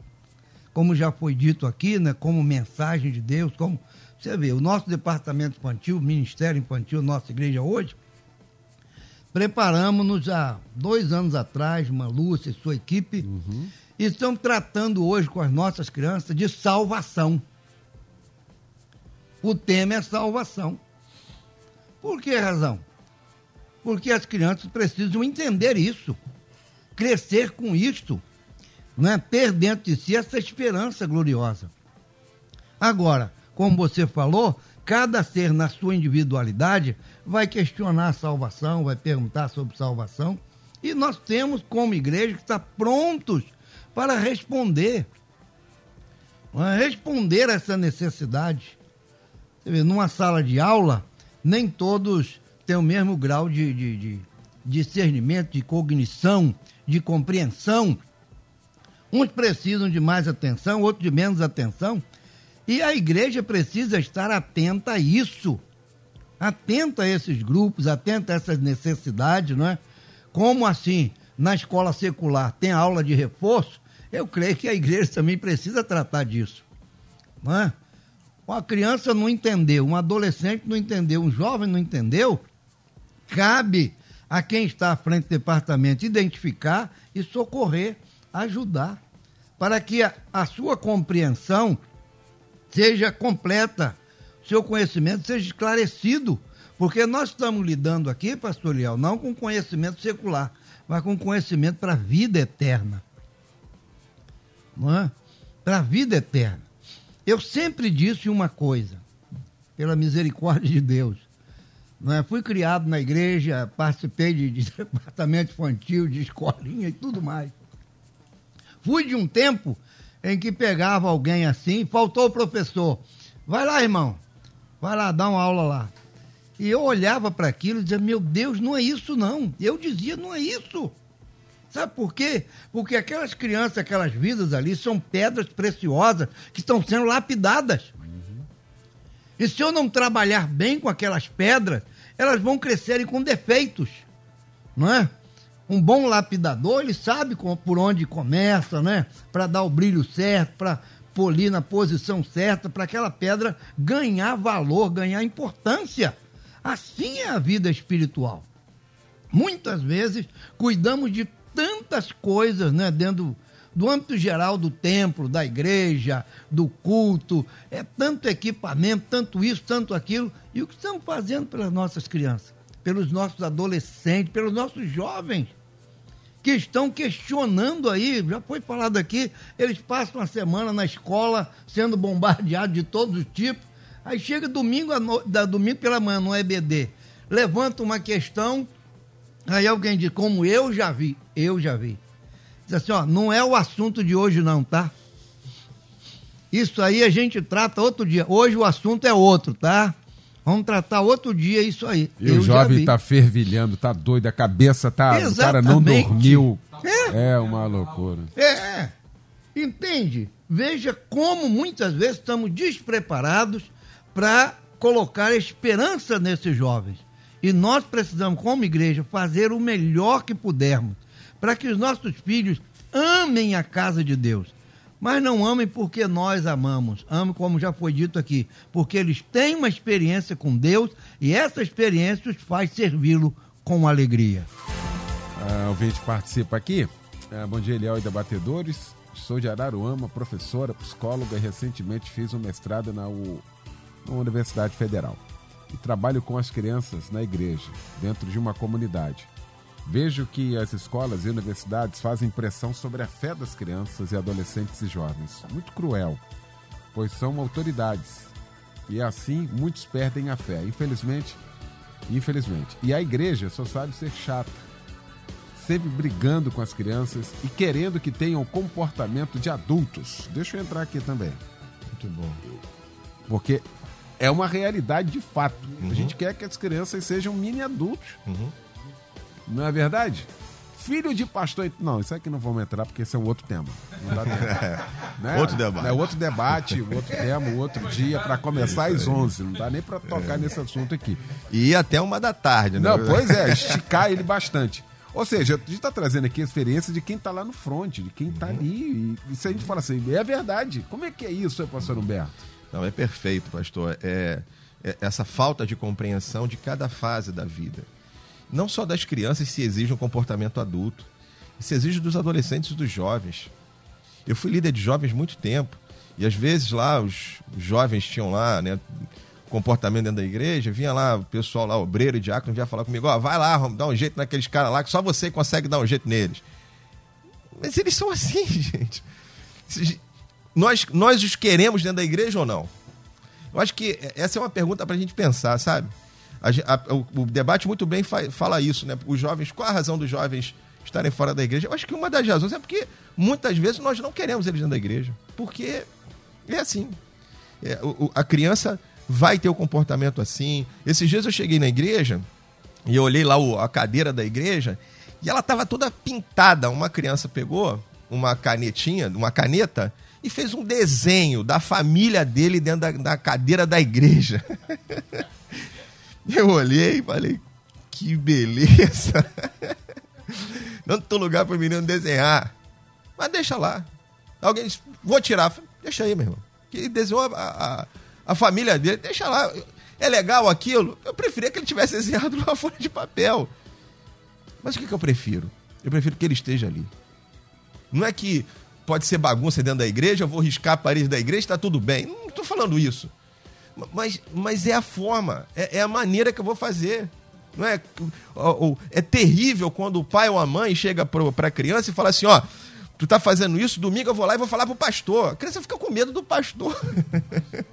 como já foi dito aqui, né, como mensagem de Deus, como você vê, o nosso departamento infantil, o Ministério Infantil, nossa igreja hoje, preparamos-nos há dois anos atrás, uma Lúcia e sua equipe, Uhum. e estamos tratando hoje com as nossas crianças de salvação. O tema é salvação. Por que razão? Porque as crianças precisam entender isso, crescer com isto, não é? ter dentro de si essa esperança gloriosa. Agora, como você falou, cada ser na sua individualidade vai questionar a salvação, vai perguntar sobre salvação, e nós temos como igreja que estar prontos para responder, é? responder a essa necessidade. Você vê, numa sala de aula, nem todos têm o mesmo grau de, de, de discernimento, de cognição, de compreensão. Uns precisam de mais atenção, outros de menos atenção. E a igreja precisa estar atenta a isso. Atenta a esses grupos, atenta a essas necessidades, não é? Como assim, na escola secular tem aula de reforço, eu creio que a igreja também precisa tratar disso. Não é? Uma criança não entendeu, um adolescente não entendeu, um jovem não entendeu, cabe a quem está à frente do departamento identificar e socorrer, ajudar, para que a, a sua compreensão seja completa, seu conhecimento seja esclarecido. Porque nós estamos lidando aqui, pastor Liel, não com conhecimento secular, mas com conhecimento para a vida eterna. Não é? Para a vida eterna. Eu sempre disse uma coisa, pela misericórdia de Deus. Não é? Fui criado na igreja, participei de, de departamento infantil, de escolinha e tudo mais. Fui de um tempo em que pegava alguém assim, faltou o professor. Vai lá, irmão. Vai lá, dá uma aula lá. E eu olhava para aquilo e dizia, meu Deus, não é isso não. Eu dizia, não é isso. Sabe por quê? Porque aquelas crianças, aquelas vidas ali são pedras preciosas que estão sendo lapidadas. E se eu não trabalhar bem com aquelas pedras, elas vão crescerem com defeitos. Não é? Um bom lapidador, ele sabe por onde começa, né? Para dar o brilho certo, para polir na posição certa, para aquela pedra ganhar valor, ganhar importância. Assim é a vida espiritual. Muitas vezes cuidamos de tantas coisas, né, dentro do âmbito geral do templo, da igreja, do culto, é tanto equipamento, tanto isso, tanto aquilo, e o que estamos fazendo pelas nossas crianças, pelos nossos adolescentes, pelos nossos jovens que estão questionando aí, já foi falado aqui, eles passam a semana na escola sendo bombardeados de todos os tipos, aí chega domingo, da, domingo pela manhã no EBD, levanta uma questão, aí alguém diz, como eu já vi, eu já vi. Diz assim, ó, não é o assunto de hoje não, tá? Isso aí a gente trata outro dia. Hoje o assunto é outro, tá? Vamos tratar outro dia isso aí. E eu o jovem vi. tá fervilhando, tá doido, a cabeça tá. O cara não dormiu. É. É uma loucura. É, entende? Veja como muitas vezes estamos despreparados para colocar esperança nesses jovens. E nós precisamos, como igreja, fazer o melhor que pudermos para que os nossos filhos amem a casa de Deus. Mas não amem porque nós amamos. Amem, como já foi dito aqui, porque eles têm uma experiência com Deus e essa experiência os faz servi-lo com alegria. Ah, o ouvinte participa aqui. Ah, bom dia, Eliel e debatedores. Sou de Araruama, professora, psicóloga e recentemente fiz um mestrado na, U... na Universidade Federal. E trabalho com as crianças na igreja, dentro de uma comunidade. Vejo que as escolas e universidades fazem pressão sobre a fé das crianças e adolescentes e jovens. Muito cruel, pois são autoridades. E assim muitos perdem a fé, infelizmente. Infelizmente. E a igreja só sabe ser chata sempre brigando com as crianças e querendo que tenham o comportamento de adultos. Deixa eu entrar aqui também. Muito bom. Porque é uma realidade de fato. A gente quer que as crianças sejam mini adultos. Não é verdade? Filho de pastor. Não, isso aqui não vamos entrar porque esse é um outro tema. Não dá tempo. Né? Outro debate. É outro debate, outro tema, outro dia, para começar às 11. Não dá nem para tocar nesse assunto aqui. E até uma da tarde, né? Não, pois é, esticar ele bastante. Ou seja, a gente está trazendo aqui a experiência de quem está lá no front, de quem está ali. E, e se a gente fala assim, é verdade. Como é que é isso, pastor Humberto? Não, é perfeito, pastor. É, é essa falta de compreensão de cada fase da vida. Não só das crianças se exige um comportamento adulto, se exige dos adolescentes e dos jovens. Eu fui líder de jovens muito tempo e às vezes lá os, jovens tinham lá, né, comportamento dentro da igreja, vinha lá o pessoal lá, obreiro e diácono, vinha falar comigo, ó, vai lá, dá um jeito naqueles caras lá que só você consegue dar um jeito neles. Mas eles são assim, gente. Nós, nós os queremos dentro da igreja ou não? Eu acho que essa é uma pergunta para a gente pensar, sabe? A, a, o, o, debate muito bem fa, fala isso, né? Os jovens, qual a razão dos jovens estarem fora da igreja? Eu acho que uma das razões é porque muitas vezes nós não queremos eles dentro da igreja. Porque é assim. É, o, a criança vai ter o comportamento assim. Esses dias eu cheguei na igreja e eu olhei lá o, a cadeira da igreja e ela estava toda pintada. Uma criança pegou uma canetinha, uma caneta e fez um desenho da família dele dentro da, da cadeira da igreja. eu olhei e falei, que beleza. Não tem lugar para o menino desenhar. Mas deixa lá. Alguém disse, vou tirar. Deixa aí, meu irmão. Que desenhou a, a, a família dele, deixa lá. É legal aquilo? Eu preferia que ele tivesse desenhado numa folha de papel. Mas o que, que eu prefiro? Eu prefiro que ele esteja ali. Não é que pode ser bagunça dentro da igreja, eu vou riscar a parede da igreja, está tudo bem. Não estou falando isso. Mas, mas é a forma, é, é a maneira que eu vou fazer. Não é, é terrível quando o pai ou a mãe chega para a criança e fala assim: ó, tu tá fazendo isso, domingo eu vou lá e vou falar pro pastor. A criança fica com medo do pastor.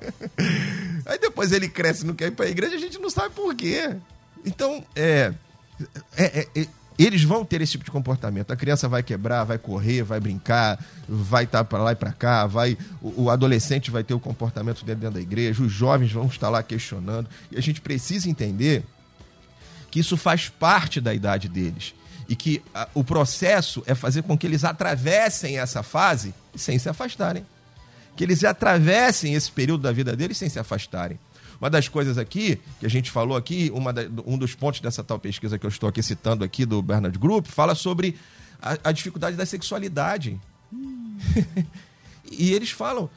Aí depois ele cresce, não quer ir pra igreja, a gente não sabe por quê. Então, é, é, é, é eles vão ter esse tipo de comportamento. A criança vai quebrar, vai correr, vai brincar, vai estar tá para lá e para cá, vai o, o, adolescente vai ter o comportamento dentro da igreja, os jovens vão estar lá questionando. E a gente precisa entender que isso faz parte da idade deles e que a, o processo é fazer com que eles atravessem essa fase sem se afastarem. Que eles atravessem esse período da vida deles sem se afastarem. Uma das coisas aqui, que a gente falou aqui, uma da, um dos pontos dessa tal pesquisa que eu estou aqui citando aqui do Bernard Group, fala sobre a, a dificuldade da sexualidade. Hum. e eles falam,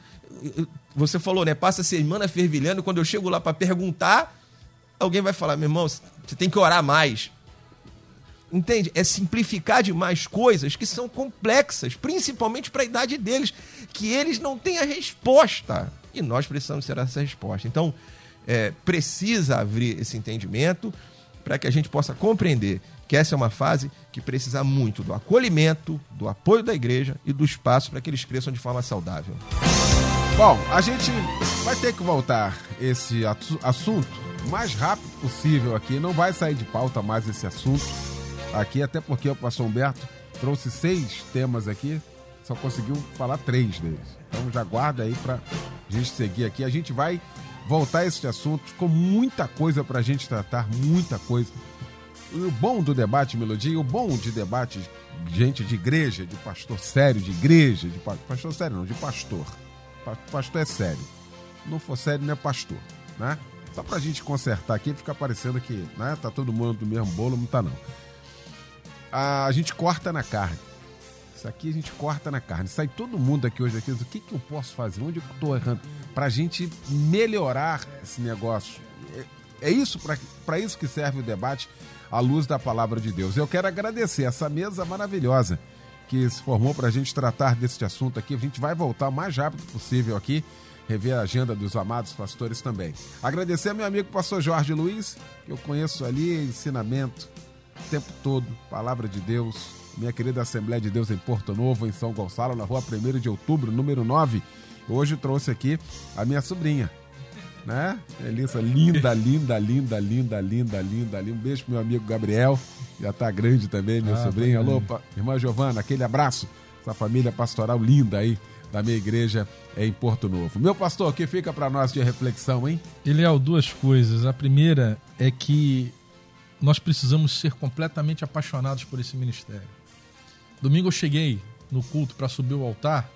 você falou, né? Passa a semana fervilhando, quando eu chego lá para perguntar, alguém vai falar, meu irmão, você tem que orar mais. Entende? É simplificar demais coisas que são complexas, principalmente para a idade deles, que eles não têm a resposta. E nós precisamos ser essa resposta. Então, é, precisa abrir esse entendimento para que a gente possa compreender que essa é uma fase que precisa muito do acolhimento, do apoio da igreja e do espaço para que eles cresçam de forma saudável. Bom, a gente vai ter que voltar esse assunto o mais rápido possível aqui. Não vai sair de pauta mais esse assunto aqui, até porque o pastor Humberto trouxe seis temas aqui, só conseguiu falar três deles. Então já guarda aí para a gente seguir aqui. A gente vai voltar a esse assunto, ficou muita coisa para a gente tratar, muita coisa. O bom do debate, Melodia, o bom de debate, gente de igreja, de pastor sério, de igreja, de pastor sério não, de pastor. Pastor é sério. Não for sério, não é pastor, né? Só pra gente consertar aqui, fica parecendo que né, tá todo mundo do mesmo bolo, não tá não a gente corta na carne. Isso aqui a gente corta na carne. Sai todo mundo aqui hoje aqui, o que, que eu posso fazer? Onde eu estou errando? Para a gente melhorar esse negócio. É, é isso, para isso que serve o debate à luz da palavra de Deus. Eu quero agradecer essa mesa maravilhosa que se formou para a gente tratar desse assunto aqui. A gente vai voltar o mais rápido possível aqui, rever a agenda dos amados pastores também. Agradecer ao meu amigo pastor Jorge Luiz, que eu conheço ali, ensinamento, o tempo todo, palavra de Deus. Minha querida Assembleia de Deus em Porto Novo, em São Gonçalo, na rua 1 de outubro, número 9. Hoje trouxe aqui a minha sobrinha, né? Elissa, linda, linda, linda, linda, linda, linda, linda. Um beijo pro meu amigo Gabriel, já tá grande também, minha ah, sobrinha. Alô, irmã Giovana, aquele abraço. Essa família pastoral linda aí da minha igreja em Porto Novo. Meu pastor, o que fica para nós de reflexão, hein? Eliel, duas coisas. A primeira é que nós precisamos ser completamente apaixonados por esse ministério. Domingo eu cheguei no culto para subir o altar,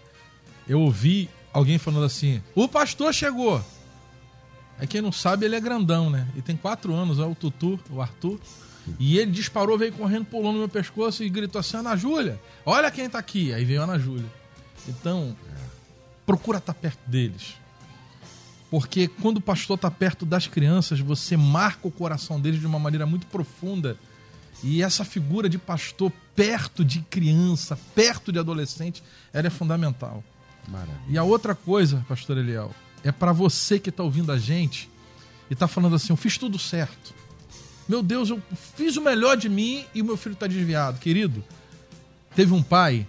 eu ouvi alguém falando assim: o pastor chegou. Aí quem não sabe, ele é grandão, né? E tem quatro anos, é o Tutu, o Arthur. E ele disparou, veio correndo, pulou no meu pescoço e gritou assim: Ana Júlia, olha quem tá aqui. Aí veio a Ana Júlia. Então, procura estar tá perto deles. Porque quando o pastor está perto das crianças, você marca o coração deles de uma maneira muito profunda E essa figura de pastor perto de criança, perto de adolescente, ela é fundamental. Maravilha. E a outra coisa, pastor Eliel, é para você que está ouvindo a gente e está falando assim: eu fiz tudo certo. Meu Deus, eu fiz o melhor de mim e o meu filho está desviado. Querido, teve um pai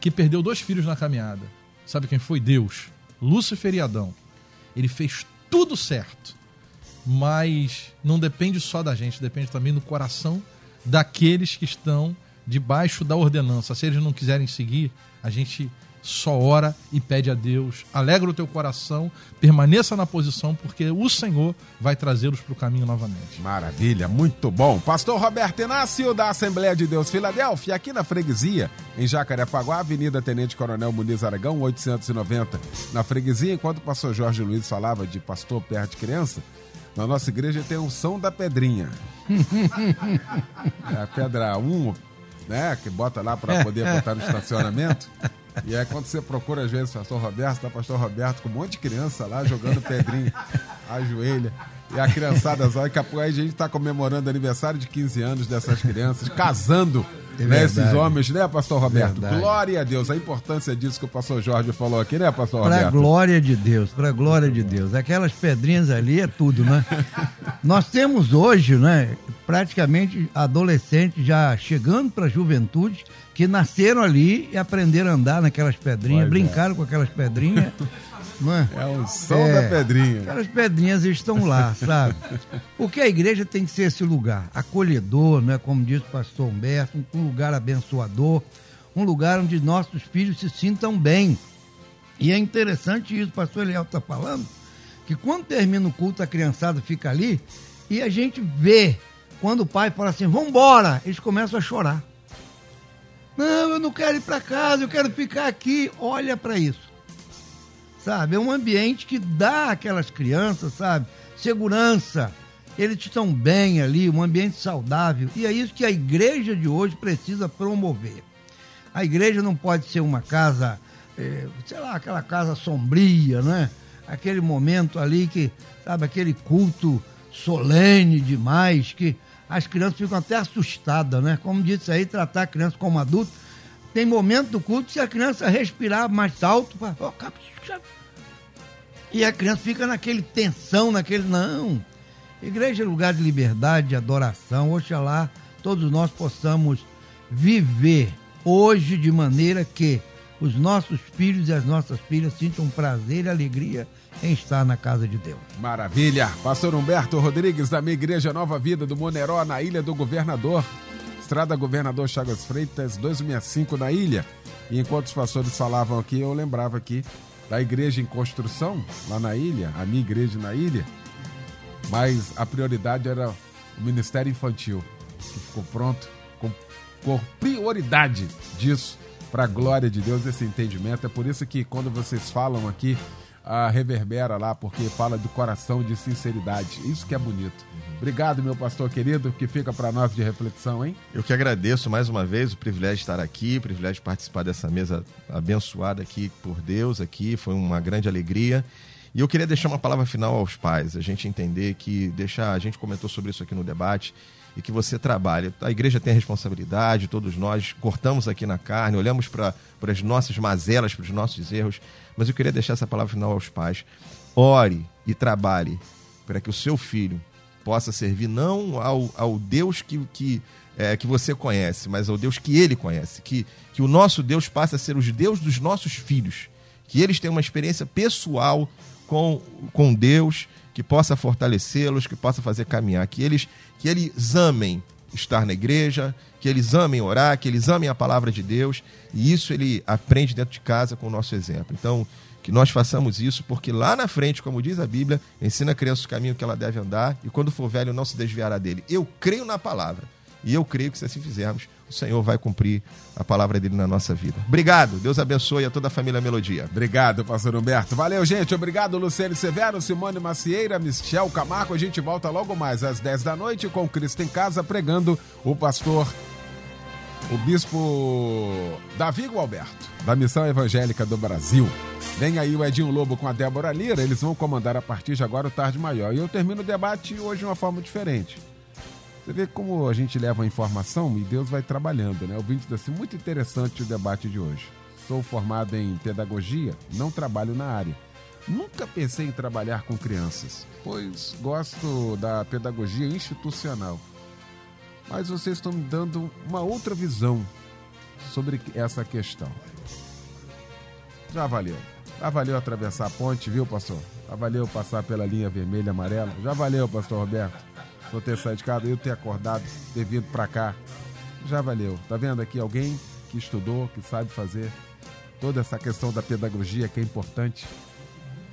que perdeu dois filhos na caminhada. Sabe quem foi? Deus. Lúcifer e Adão. Ele fez tudo certo. Mas não depende só da gente, depende também do coração daqueles que estão debaixo da ordenança. Se eles não quiserem seguir, a gente só ora e pede a Deus, alegra o teu coração, permaneça na posição, porque o Senhor vai trazê-los para o caminho novamente. Maravilha, muito bom. Pastor Roberto Inácio, da Assembleia de Deus Filadélfia, aqui na freguesia, em Jacarepaguá, Avenida Tenente Coronel Muniz Aragão, 890, na freguesia. Enquanto o pastor Jorge Luiz falava de pastor perto de criança, na nossa igreja tem um São da Pedrinha. é a pedra 1, né, que bota lá para poder botar no estacionamento. E aí quando você procura às vezes o pastor Roberto, tá pastor Roberto com um monte de criança lá jogando pedrinho, ajoelha. E a criançada só, daqui a pouco aí a gente tá comemorando aniversário de 15 anos dessas crianças, casando É né, esses homens, né, pastor Roberto? Verdade. Glória a Deus, a importância disso que o pastor Jorge falou aqui, né, pastor Para Roberto? glória de Deus, para a glória de Deus. Aquelas pedrinhas ali é tudo, né? Nós temos hoje, né, praticamente adolescentes já chegando para a juventude que nasceram ali e aprenderam a andar naquelas pedrinhas, é. brincaram com aquelas pedrinhas, não é? É o som É. da pedrinha. Aquelas pedrinhas estão lá, sabe? Porque a igreja tem que ser esse lugar acolhedor, né? como diz o pastor Humberto, um lugar abençoador, um lugar onde nossos filhos se sintam bem. E é interessante isso, o pastor Eliel está falando, que quando termina o culto, a criançada fica ali e a gente vê, quando o pai fala assim, vamos embora, eles começam a chorar. Não, eu não quero ir para casa, eu quero ficar aqui. Olha para isso sabe? É um ambiente que dá àquelas crianças, sabe? Segurança. Eles estão bem ali, um ambiente saudável. E é isso que a igreja de hoje precisa promover. A igreja não pode ser uma casa, eh, sei lá, aquela casa sombria, né? Aquele momento ali que, sabe, aquele culto solene demais, que as crianças ficam até assustadas, né? Como disse aí, tratar a criança como adulto. Tem momento do culto, se a criança respirar mais alto, fala, "Ó, cap- e a criança fica naquele tensão, naquele. Não. Igreja é lugar de liberdade, de adoração. Oxalá todos nós possamos viver hoje de maneira que os nossos filhos e as nossas filhas sintam prazer e alegria em estar na casa de Deus. Maravilha. Pastor Humberto Rodrigues, da minha igreja Nova Vida do Moneró, na Ilha do Governador. Estrada Governador Chagas Freitas, 265 na ilha. E enquanto os pastores falavam aqui, eu lembrava aqui da igreja em construção, lá na ilha, a minha igreja na ilha. Mas a prioridade era o Ministério Infantil, que ficou pronto com, com prioridade disso para a glória de Deus, esse entendimento. É por isso que quando vocês falam aqui, a reverbera lá, porque fala do coração de sinceridade. Isso que é bonito. Obrigado, meu pastor querido, que fica para nós de reflexão, hein? Eu que agradeço mais uma vez o privilégio de estar aqui, o privilégio de participar dessa mesa abençoada aqui por Deus aqui, foi uma grande alegria. E eu queria deixar uma palavra final aos pais, a gente entender que deixar, a gente comentou sobre isso aqui no debate e que você trabalha. A igreja tem a responsabilidade, todos nós cortamos aqui na carne, olhamos para as nossas mazelas, para os nossos erros, mas eu queria deixar essa palavra final aos pais. Ore e trabalhe para que o seu filho possa servir não ao, ao Deus que, que, é, que você conhece, mas ao Deus que ele conhece. Que, que o nosso Deus passe a ser os Deus dos nossos filhos. Que eles tenham uma experiência pessoal com, com Deus, que possa fortalecê-los, que possa fazer caminhar. Que eles, que eles amem estar na igreja, que eles amem orar, que eles amem a palavra de Deus. E isso ele aprende dentro de casa com o nosso exemplo. Então, que nós façamos isso, porque lá na frente, como diz a Bíblia, ensina a criança o caminho que ela deve andar e quando for velho não se desviará dele. Eu creio na palavra e eu creio que se assim fizermos, o Senhor vai cumprir a palavra dele na nossa vida. Obrigado, Deus abençoe a toda a família Melodia. Obrigado, pastor Humberto. Valeu, gente. Obrigado, Luciano Severo, Simone Macieira, Michel Camargo. A gente volta logo mais às 10 da noite com Cristo em Casa, pregando o pastor, o bispo Davi Gualberto, da Missão Evangélica do Brasil. Vem aí o Edinho Lobo com a Débora Lira, eles vão comandar a partir de agora o Tarde Maior. E eu termino o debate hoje de uma forma diferente. Você vê como a gente leva a informação e Deus vai trabalhando, né? O vídeo assim, muito interessante o debate de hoje. Sou formado em pedagogia, não trabalho na área. Nunca pensei em trabalhar com crianças, pois gosto da pedagogia institucional. Mas vocês estão me dando uma outra visão sobre essa questão. Já valeu. Já valeu atravessar a ponte, viu, pastor? Já valeu passar pela linha vermelha e amarela. Já valeu, pastor Roberto. Por ter saído de casa, eu ter acordado, ter vindo pra cá. Já valeu. Tá vendo aqui alguém que estudou, que sabe fazer toda essa questão da pedagogia que é importante.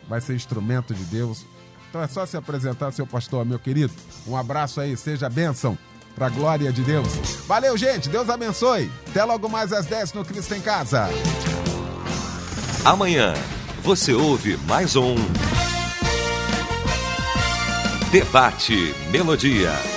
Vai ser instrumento de Deus. Então é só se apresentar, seu pastor, meu querido. Um abraço aí, seja bênção para a glória de Deus. Valeu, gente. Deus abençoe. Até logo mais às 10 no Cristo em Casa. Amanhã você ouve mais um Debate Melodia.